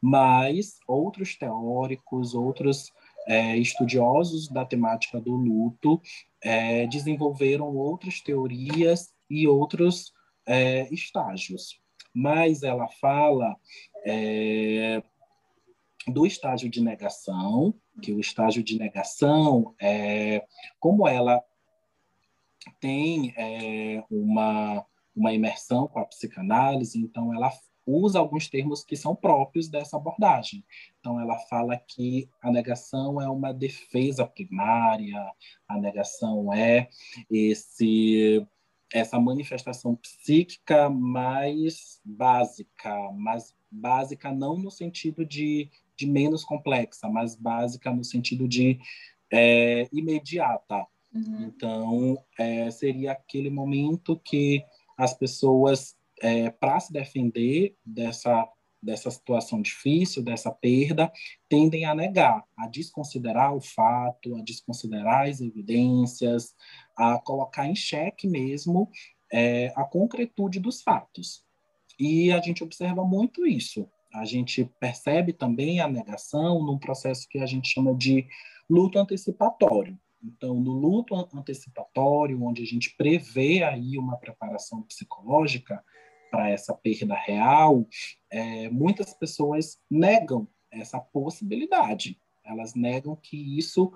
mas outros teóricos, outros é, estudiosos da temática do luto é, desenvolveram outras teorias e outros é, estágios. Mas ela fala é, do estágio de negação, que o estágio de negação, é, como ela tem é, uma, uma imersão com a psicanálise, então ela usa alguns termos que são próprios dessa abordagem. Então, ela fala que a negação é uma defesa primária, a negação é esse essa manifestação psíquica mais básica, mas básica não no sentido de de menos complexa, mais básica no sentido de é, imediata. Uhum. Então, é, seria aquele momento que as pessoas, é, para se defender dessa, dessa situação difícil, dessa perda, tendem a negar, a desconsiderar o fato, a desconsiderar as evidências, a colocar em xeque mesmo é, a concretude dos fatos. E a gente observa muito isso a gente percebe também a negação num processo que a gente chama de luto antecipatório. Então, no luto antecipatório, onde a gente prevê aí uma preparação psicológica para essa perda real, é, muitas pessoas negam essa possibilidade. Elas negam que isso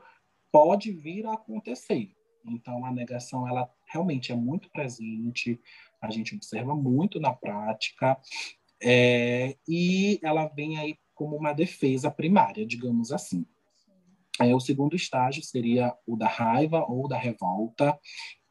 pode vir a acontecer. Então, a negação, ela realmente é muito presente, a gente observa muito na prática, é, e ela vem aí como uma defesa primária, digamos assim. É, o segundo estágio seria o da raiva ou da revolta,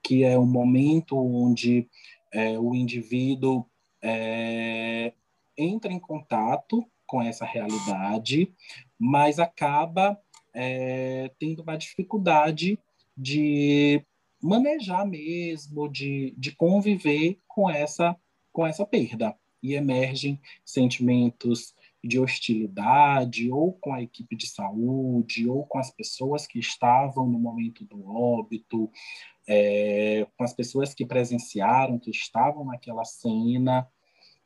que é um momento onde é, o indivíduo é, entra em contato com essa realidade, mas acaba é, tendo uma dificuldade de manejar mesmo, de, de conviver com essa, com essa perda. E emergem sentimentos de hostilidade ou com a equipe de saúde ou com as pessoas que estavam no momento do óbito, é, com as pessoas que presenciaram, que estavam naquela cena,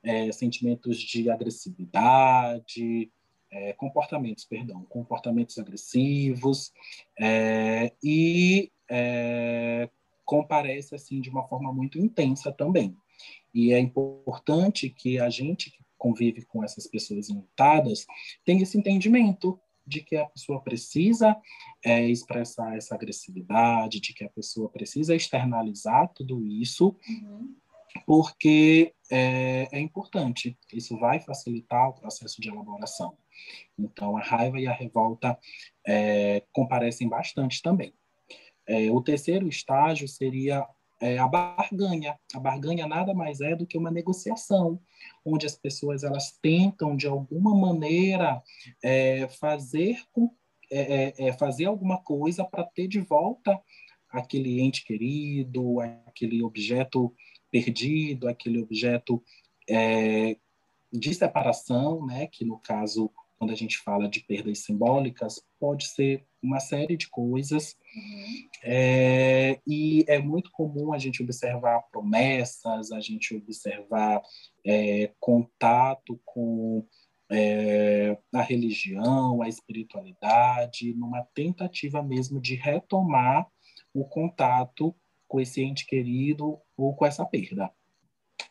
é, sentimentos de agressividade, é, comportamentos, perdão, comportamentos agressivos é, e é, comparece assim de uma forma muito intensa também. E é importante que a gente que convive com essas pessoas enlutadas tenha esse entendimento de que a pessoa precisa é, expressar essa agressividade, de que a pessoa precisa externalizar tudo isso, uhum. porque é, é, importante. Isso vai facilitar o processo de elaboração. Então, a raiva e a revolta é, comparecem bastante também. É, o terceiro estágio seria é, a barganha. A barganha nada mais é do que uma negociação, onde as pessoas elas tentam de alguma maneira é, fazer com, é, é, é fazer alguma coisa para ter de volta aquele ente querido, aquele objeto perdido, aquele objeto é, de separação, né, que no caso, quando a gente fala de perdas simbólicas, pode ser uma série de coisas. Uhum. É, e é muito comum a gente observar promessas, a gente observar é, contato com é, a religião, a espiritualidade, numa tentativa mesmo de retomar o contato com esse ente querido ou com essa perda.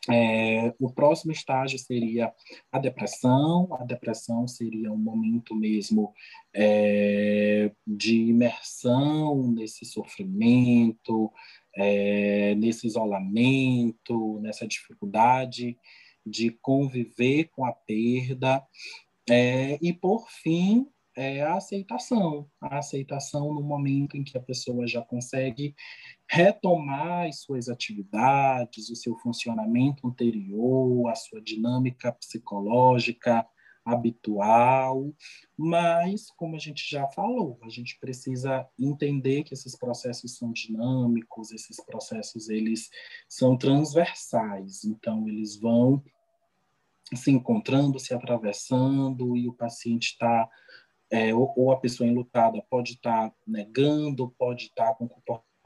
É, o próximo estágio seria a depressão. A depressão seria um momento mesmo é, de imersão nesse sofrimento, é, nesse isolamento, nessa dificuldade de conviver com a perda. É, e, por fim, é a aceitação. A aceitação no momento em que a pessoa já consegue retomar as suas atividades, o seu funcionamento anterior, a sua dinâmica psicológica habitual, mas como a gente já falou, a gente precisa entender que esses processos são dinâmicos, esses processos eles são transversais, então eles vão se encontrando, se atravessando e o paciente está é, ou, ou, a pessoa enlutada pode estar tá negando, pode estar tá com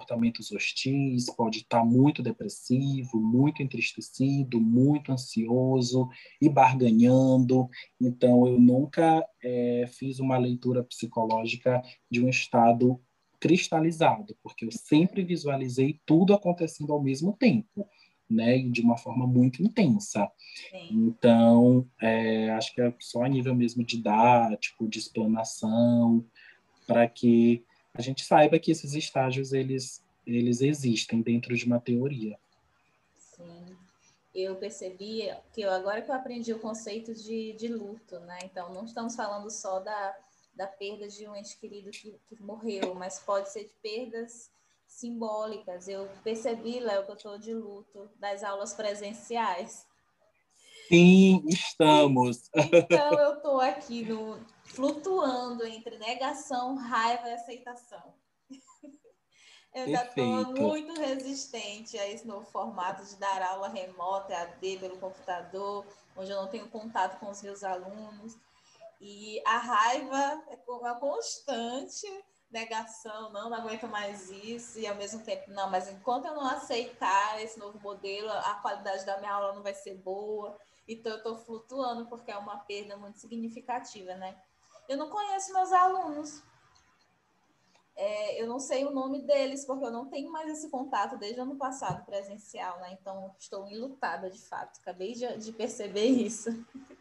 comportamentos hostis, pode estar muito depressivo, muito entristecido, muito ansioso e barganhando. Então, eu nunca é, fiz uma leitura psicológica de um estado cristalizado, porque eu sempre visualizei tudo acontecendo ao mesmo tempo né, e de uma forma muito intensa. Sim. Então, é, acho que é só a nível mesmo didático, de explanação, para que a gente saiba que esses estágios eles eles existem dentro de uma teoria. Sim. Eu percebi que eu, agora que eu aprendi o conceito de, de luto, né? Então, não estamos falando só da, da perda de um ente querido que, que morreu, mas pode ser de perdas simbólicas. Eu percebi, Léo, que eu estou de luto das aulas presenciais. Sim, estamos. Então eu estou aqui no, flutuando entre negação, raiva e aceitação. Eu já estou muito resistente a esse novo formato de dar aula remota, AD pelo computador, onde eu não tenho contato com os meus alunos. E a raiva é, é constante, negação, não, não aguento mais isso, e ao mesmo tempo, não, mas enquanto eu não aceitar esse novo modelo, a qualidade da minha aula não vai ser boa, então eu estou flutuando porque é uma perda muito significativa, né? Eu não conheço meus alunos, é, eu não sei o nome deles, porque eu não tenho mais esse contato desde o ano passado presencial, né? Então estou enlutada de fato, acabei de, de perceber isso.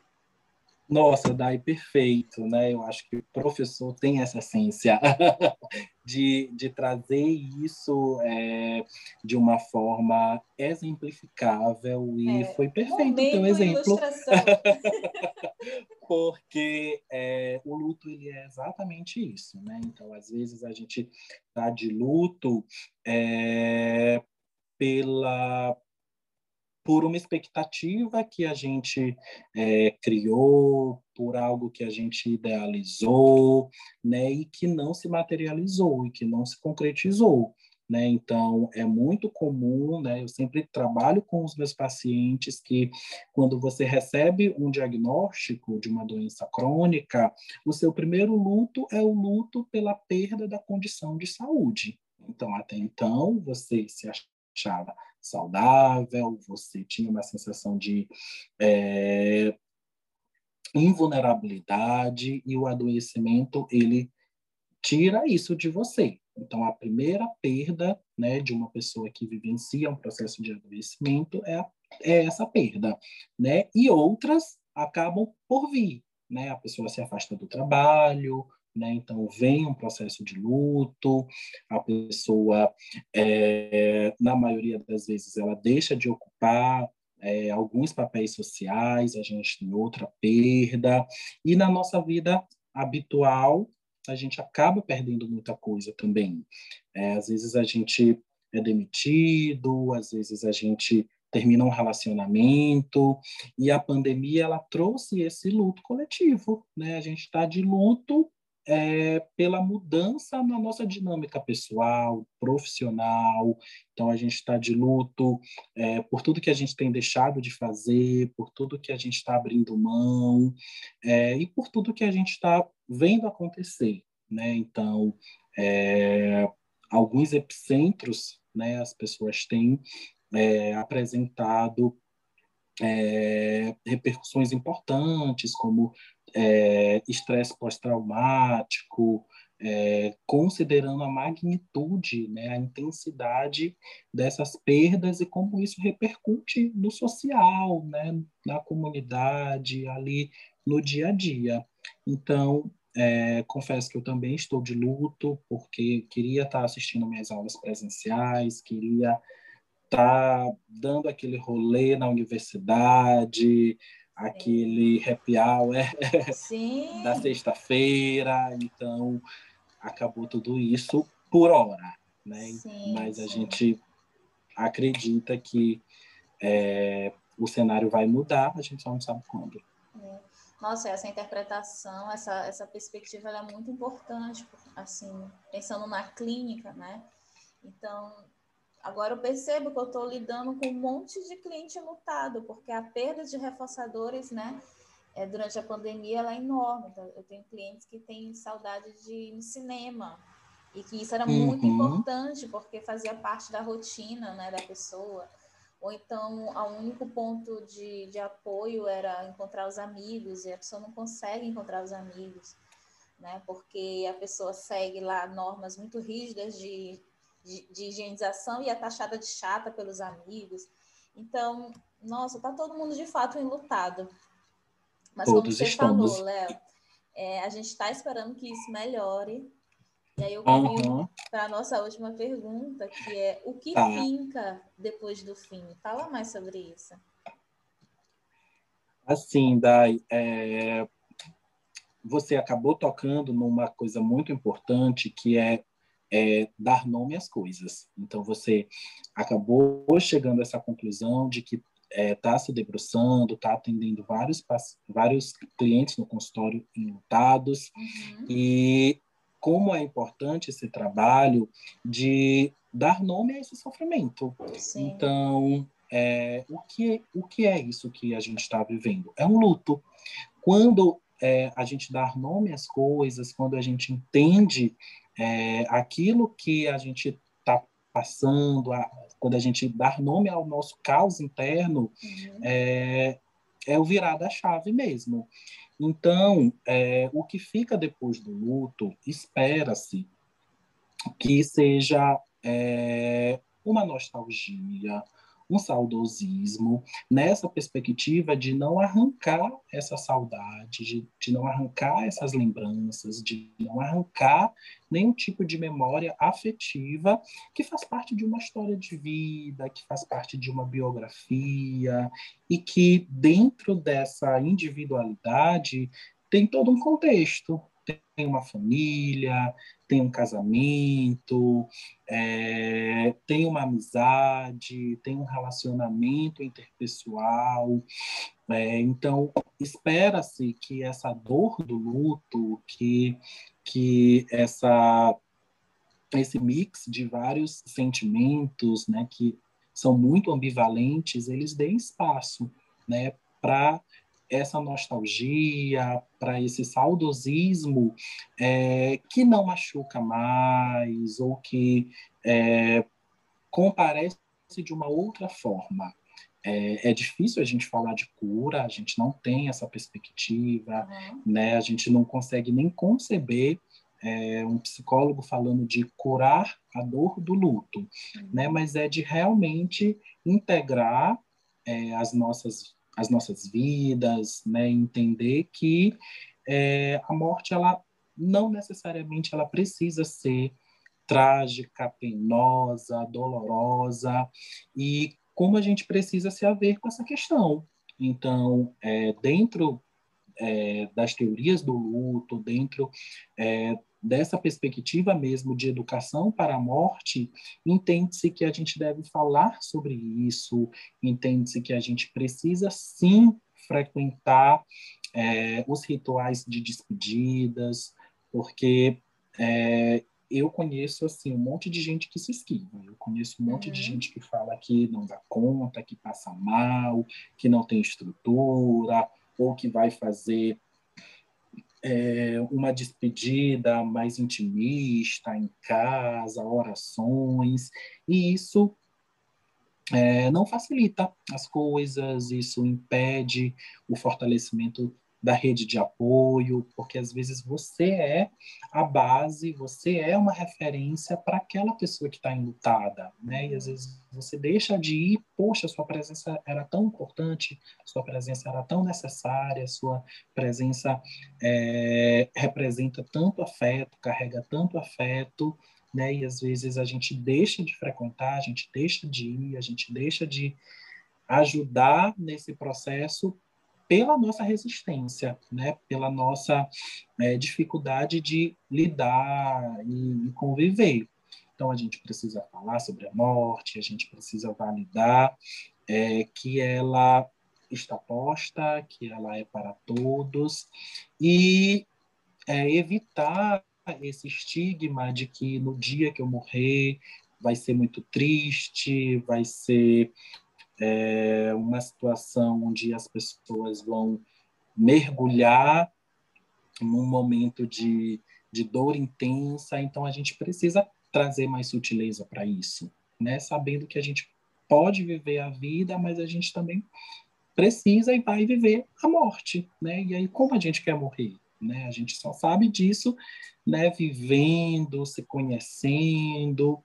Nossa, Dai, perfeito, né? Eu acho que o professor tem essa essência de, de trazer isso é, de uma forma exemplificável e é, foi perfeito o teu exemplo. Porque é, o luto ele é exatamente isso, né? Então, às vezes a gente tá de luto é, pela por uma expectativa que a gente é, criou, por algo que a gente idealizou, né, e que não se materializou e que não se concretizou. Né? Então, é muito comum, né? eu sempre trabalho com os meus pacientes que, quando você recebe um diagnóstico de uma doença crônica, o seu primeiro luto é o luto pela perda da condição de saúde. Então, até então, você se achava saudável, você tinha uma sensação de é, invulnerabilidade e o adoecimento ele tira isso de você. Então, a primeira perda né, de uma pessoa que vivencia um processo de adoecimento é, a, é essa perda. Né? E outras acabam por vir. Né? A pessoa se afasta do trabalho, né? Então, vem um processo de luto, a pessoa, é, na maioria das vezes, ela deixa de ocupar é, alguns papéis sociais, a gente tem outra perda, e na nossa vida habitual, a gente acaba perdendo muita coisa também. É, às vezes a gente é demitido, às vezes a gente termina um relacionamento e a pandemia ela trouxe esse luto coletivo, né? A gente está de luto é, pela mudança na nossa dinâmica pessoal, profissional. Então, a gente está de luto é, por tudo que a gente tem deixado de fazer, por tudo que a gente está abrindo mão é, e por tudo que a gente está vendo acontecer. Né? Então, é, alguns epicentros né, as pessoas têm é, apresentado é, repercussões importantes, como é, estresse pós-traumático, é, considerando a magnitude, né, a intensidade dessas perdas e como isso repercute no social, né, na comunidade, ali no dia a dia. Então, é, confesso que eu também estou de luto, porque queria estar assistindo minhas aulas presenciais, queria estar dando aquele rolê na universidade, aquele happy hour da sexta-feira, então acabou tudo isso por hora, né? Sim, Mas a sim. gente acredita que é, o cenário vai mudar, a gente só não sabe quando. É. Nossa, essa interpretação, essa, essa perspectiva é muito importante, assim, pensando na clínica, né? Então, Agora eu percebo que eu estou lidando com um monte de cliente lutado, porque a perda de reforçadores, né, é, durante a pandemia, ela é enorme. Então, eu tenho clientes que têm saudade de ir no cinema, e que isso era uhum. muito importante, porque fazia parte da rotina né, da pessoa. Ou então, o único ponto de, de apoio era encontrar os amigos, e a pessoa não consegue encontrar os amigos, né? Porque a pessoa segue lá normas muito rígidas de de, de higienização e é taxada de chata pelos amigos. Então, nossa, tá todo mundo de fato enlutado. Mas Todos como você estamos. falou, Léo, é, a gente está esperando que isso melhore. E aí eu caminho uhum. para a nossa última pergunta, que é o que tá. finca depois do fim? Fala mais sobre isso. Assim, Dai, é, você acabou tocando numa coisa muito importante, que é é, dar nome às coisas. Então, você acabou chegando a essa conclusão de que está é, tá se debruçando, está atendendo vários, vários clientes no consultório enlutados, uhum. e como é importante esse trabalho de dar nome a esse sofrimento. Sim. Então, é, o, que, o que é isso que a gente está vivendo? É um luto. Quando é, a gente dá nome às coisas, quando a gente entende é, aquilo que a gente está passando, a, quando a gente dá nome ao nosso caos interno, uhum. é, é o virar da chave mesmo. Então, é, o que fica depois do luto, espera-se que seja é, uma nostalgia, um saudosismo, nessa perspectiva de não arrancar essa saudade, de, de não arrancar essas lembranças, de não arrancar nenhum tipo de memória afetiva que faz parte de uma história de vida, que faz parte de uma biografia e que dentro dessa individualidade tem todo um contexto, tem uma família, tem um casamento, é, tem uma amizade, tem um relacionamento interpessoal. É, então, espera-se que essa dor do luto, que, que essa, esse mix de vários sentimentos, né, que são muito ambivalentes, eles deem espaço né, para essa nostalgia, para esse saudosismo é, que não machuca mais ou que é, comparece de uma outra forma. É, é, difícil a gente falar de cura, a gente não tem essa perspectiva, uhum. né? a gente não consegue nem conceber é, um psicólogo falando de curar a dor do luto, uhum. né? mas é de realmente integrar é, as nossas as nossas vidas, né? Entender que é, a morte ela não necessariamente ela precisa ser trágica, penosa, dolorosa e como a gente precisa se haver com essa questão. Então, é, dentro é, das teorias do luto, dentro é, dessa perspectiva mesmo de educação para a morte, entende-se que a gente deve falar sobre isso, entende-se que a gente precisa sim frequentar é, os rituais de despedidas, porque é, eu conheço assim um monte de gente que se esquiva. Eu conheço um monte uhum. de gente que fala que não dá conta, que passa mal, que não tem estrutura, ou que vai fazer é, uma despedida mais intimista em casa, orações, e isso é, não facilita as coisas, isso impede o fortalecimento da rede de apoio, porque às vezes você é a base, você é uma referência para aquela pessoa que está enlutada, né? E às vezes você deixa de ir, poxa, sua presença era tão importante, sua presença era tão necessária, sua presença é, representa tanto afeto, carrega tanto afeto, né? E às vezes a gente deixa de frequentar, a gente deixa de ir, a gente deixa de ajudar nesse processo pela nossa resistência, né? pela nossa é, dificuldade de lidar e, e conviver. Então, a gente precisa falar sobre a morte, a gente precisa validar é, que ela está posta, que ela é para todos, e é, evitar esse estigma de que no dia que eu morrer vai ser muito triste, vai ser é uma situação onde as pessoas vão mergulhar num momento de, de dor intensa, então a gente precisa trazer mais sutileza para isso, né? Sabendo que a gente pode viver a vida, mas a gente também precisa e vai viver a morte, né? E aí como a gente quer morrer, né? A gente só sabe disso, né? Vivendo, se conhecendo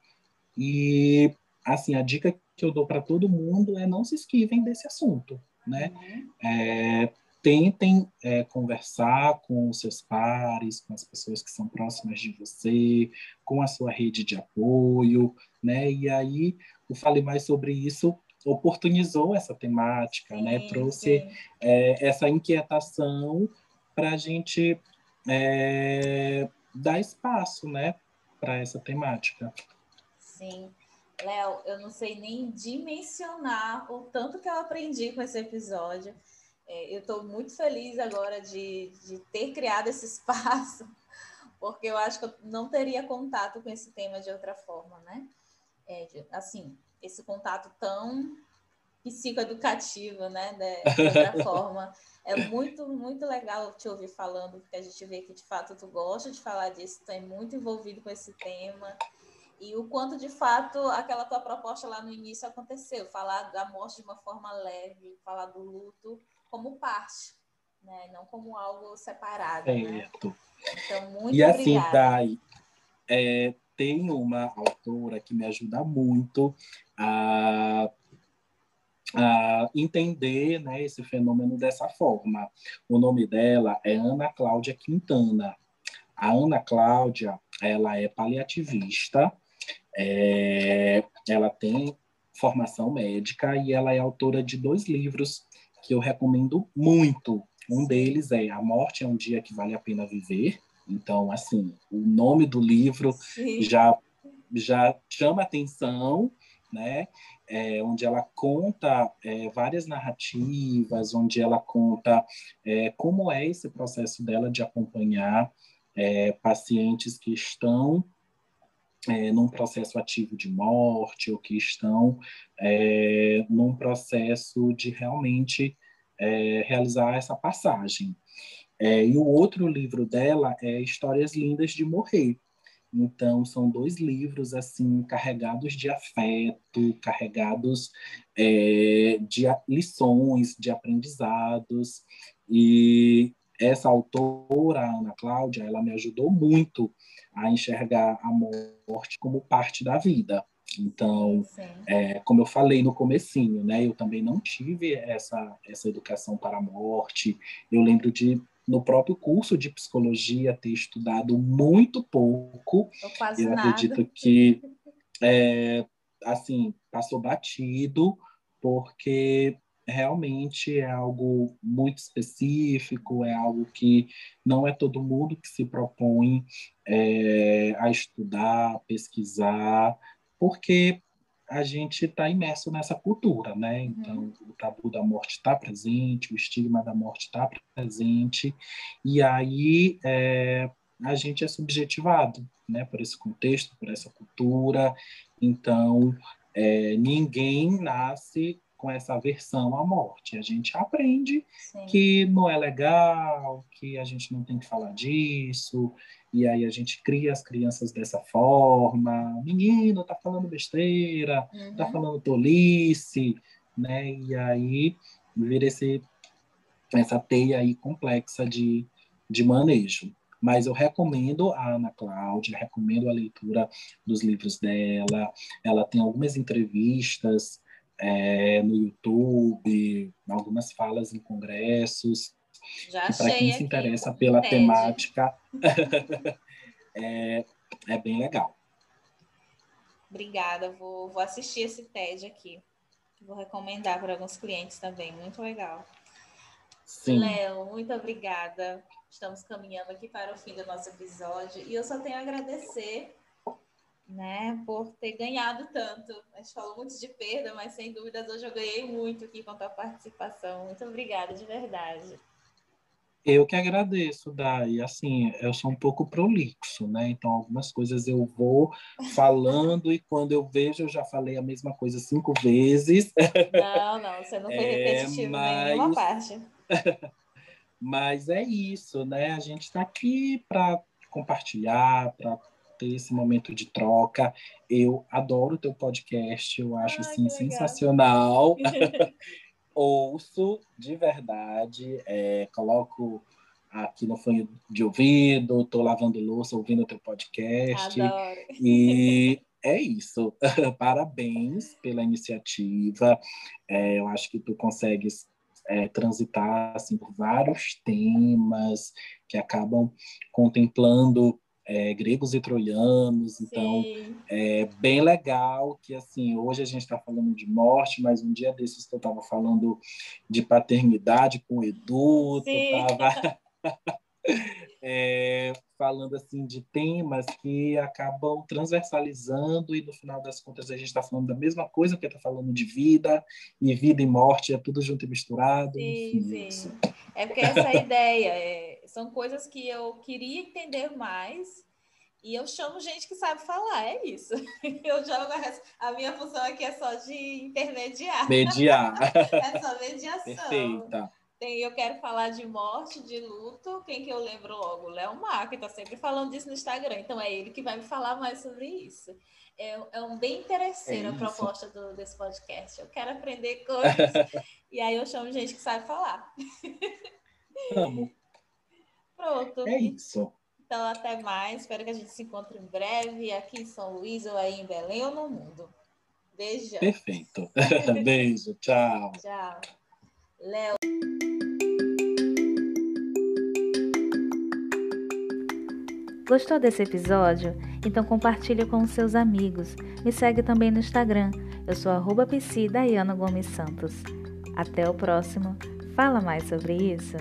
e assim a dica que eu dou para todo mundo é não se esquivem desse assunto, né? Uhum. É, tentem é, conversar com os seus pares, com as pessoas que são próximas de você, com a sua rede de apoio, né? E aí o Fale Mais sobre isso oportunizou essa temática, né? sim, né? Trouxe é, essa inquietação para a gente é, dar espaço, né? Para essa temática. Sim. Léo, eu não sei nem dimensionar o tanto que eu aprendi com esse episódio. É, eu estou muito feliz agora de, de ter criado esse espaço, porque eu acho que eu não teria contato com esse tema de outra forma, né? É, assim, esse contato tão psicoeducativo, né? De, de outra forma. É muito, muito legal te ouvir falando, porque a gente vê que de fato tu gosta de falar disso, tu é muito envolvido com esse tema e o quanto de fato aquela tua proposta lá no início aconteceu, falar da morte de uma forma leve, falar do luto como parte, né? não como algo separado. Né? Certo. Né? Então, muito e assim, Dai, é, tem uma autora que me ajuda muito a, a entender né, esse fenômeno dessa forma. O nome dela é Ana Cláudia Quintana. A Ana Cláudia, ela é paliativista, é, ela tem formação médica e ela é autora de dois livros que eu recomendo muito. Um deles é A Morte é um Dia que Vale a Pena Viver. Então, assim, o nome do livro já, já chama atenção, né? É, onde ela conta é, várias narrativas, onde ela conta é, como é esse processo dela de acompanhar é, pacientes que estão é, num processo ativo de morte ou que estão é, num processo de realmente é, realizar essa passagem. É, e o outro livro dela é Histórias Lindas de Morrer. Então, são dois livros assim carregados de afeto, carregados é, de lições, de aprendizados. E essa autora, Ana Cláudia, ela me ajudou muito a enxergar a morte como parte da vida. Então, é, como eu falei no comecinho, né, eu também não tive essa, essa educação para a morte. Eu lembro de, no próprio curso de psicologia, ter estudado muito pouco. eu nada. acredito que, é, assim, passou batido, porque realmente é algo muito específico, é algo que não é todo mundo que se propõe é, a estudar, pesquisar, porque a gente está imerso nessa cultura, né? Uhum. Então, o tabu da morte está presente, o estigma da morte está presente, e aí é, a gente é subjetivado, né, por esse contexto, por essa cultura. Então, é, ninguém nasce com essa aversão à morte. A gente aprende Sim. que não é legal, que a gente não tem que falar disso, e aí a gente cria as crianças dessa forma. Menino, tá falando besteira, tá uhum. tá falando tolice, né? E aí vira esse, essa teia aí complexa de, de manejo. Mas eu recomendo a Ana Cláudia, recomendo a leitura dos livros dela. Ela tem algumas entrevistas é, no YouTube, algumas falas em congressos. Já para quem se interessa pela temática, é, é bem legal. Obrigada, vou, vou assistir esse TED aqui. Vou recomendar para alguns clientes também, muito legal. Sim. Léo, muito obrigada. Estamos caminhando aqui para o fim do nosso episódio e eu só tenho a agradecer né, por ter ganhado tanto. A gente falou muito de perda, mas sem dúvidas hoje eu ganhei muito aqui com a tua participação. Muito obrigada, de verdade. Eu que agradeço, Dai. Assim, eu sou um pouco prolixo, né? Então, algumas coisas eu vou falando e quando eu vejo, eu já falei a mesma coisa cinco vezes. Não, não, você não foi é, repetitivo mas... em nenhuma parte. mas é isso, né? A gente está aqui para compartilhar, para ter esse momento de troca. Eu adoro o teu podcast, eu acho assim sensacional. ouço de verdade, é, coloco aqui no fone de ouvido, estou lavando louça, ouvindo o teu podcast. Adoro. E é isso. Parabéns pela iniciativa. É, eu acho que tu consegues é, transitar assim, por vários temas que acabam contemplando é, gregos e troianos, então Sim. é bem legal que assim hoje a gente está falando de morte, mas um dia desses que eu estava falando de paternidade com o Edu, tu estava é, falando assim de temas que acabam transversalizando e no final das contas a gente está falando da mesma coisa que está falando de vida e vida e morte é tudo junto e misturado. Sim, enfim, sim. É porque essa é a ideia. É, são coisas que eu queria entender mais e eu chamo gente que sabe falar, é isso. Eu jogo a, a minha função aqui é só de intermediar. Mediar. é só mediação. Perfeita. Tem, eu quero falar de morte, de luto. Quem que eu lembro logo? Léo Mar, que está sempre falando disso no Instagram. Então é ele que vai me falar mais sobre isso. É, é um bem interesseiro é a proposta do, desse podcast. Eu quero aprender coisas. e aí eu chamo gente que sabe falar. Amo. Pronto. É isso. Então, até mais. Espero que a gente se encontre em breve aqui em São Luís ou aí em Belém ou no mundo. Beijo. Perfeito. Beijo. Tchau. Tchau. Léo. Gostou desse episódio? Então compartilhe com seus amigos. Me segue também no Instagram. Eu sou arroba Gomes Santos. Até o próximo. Fala mais sobre isso.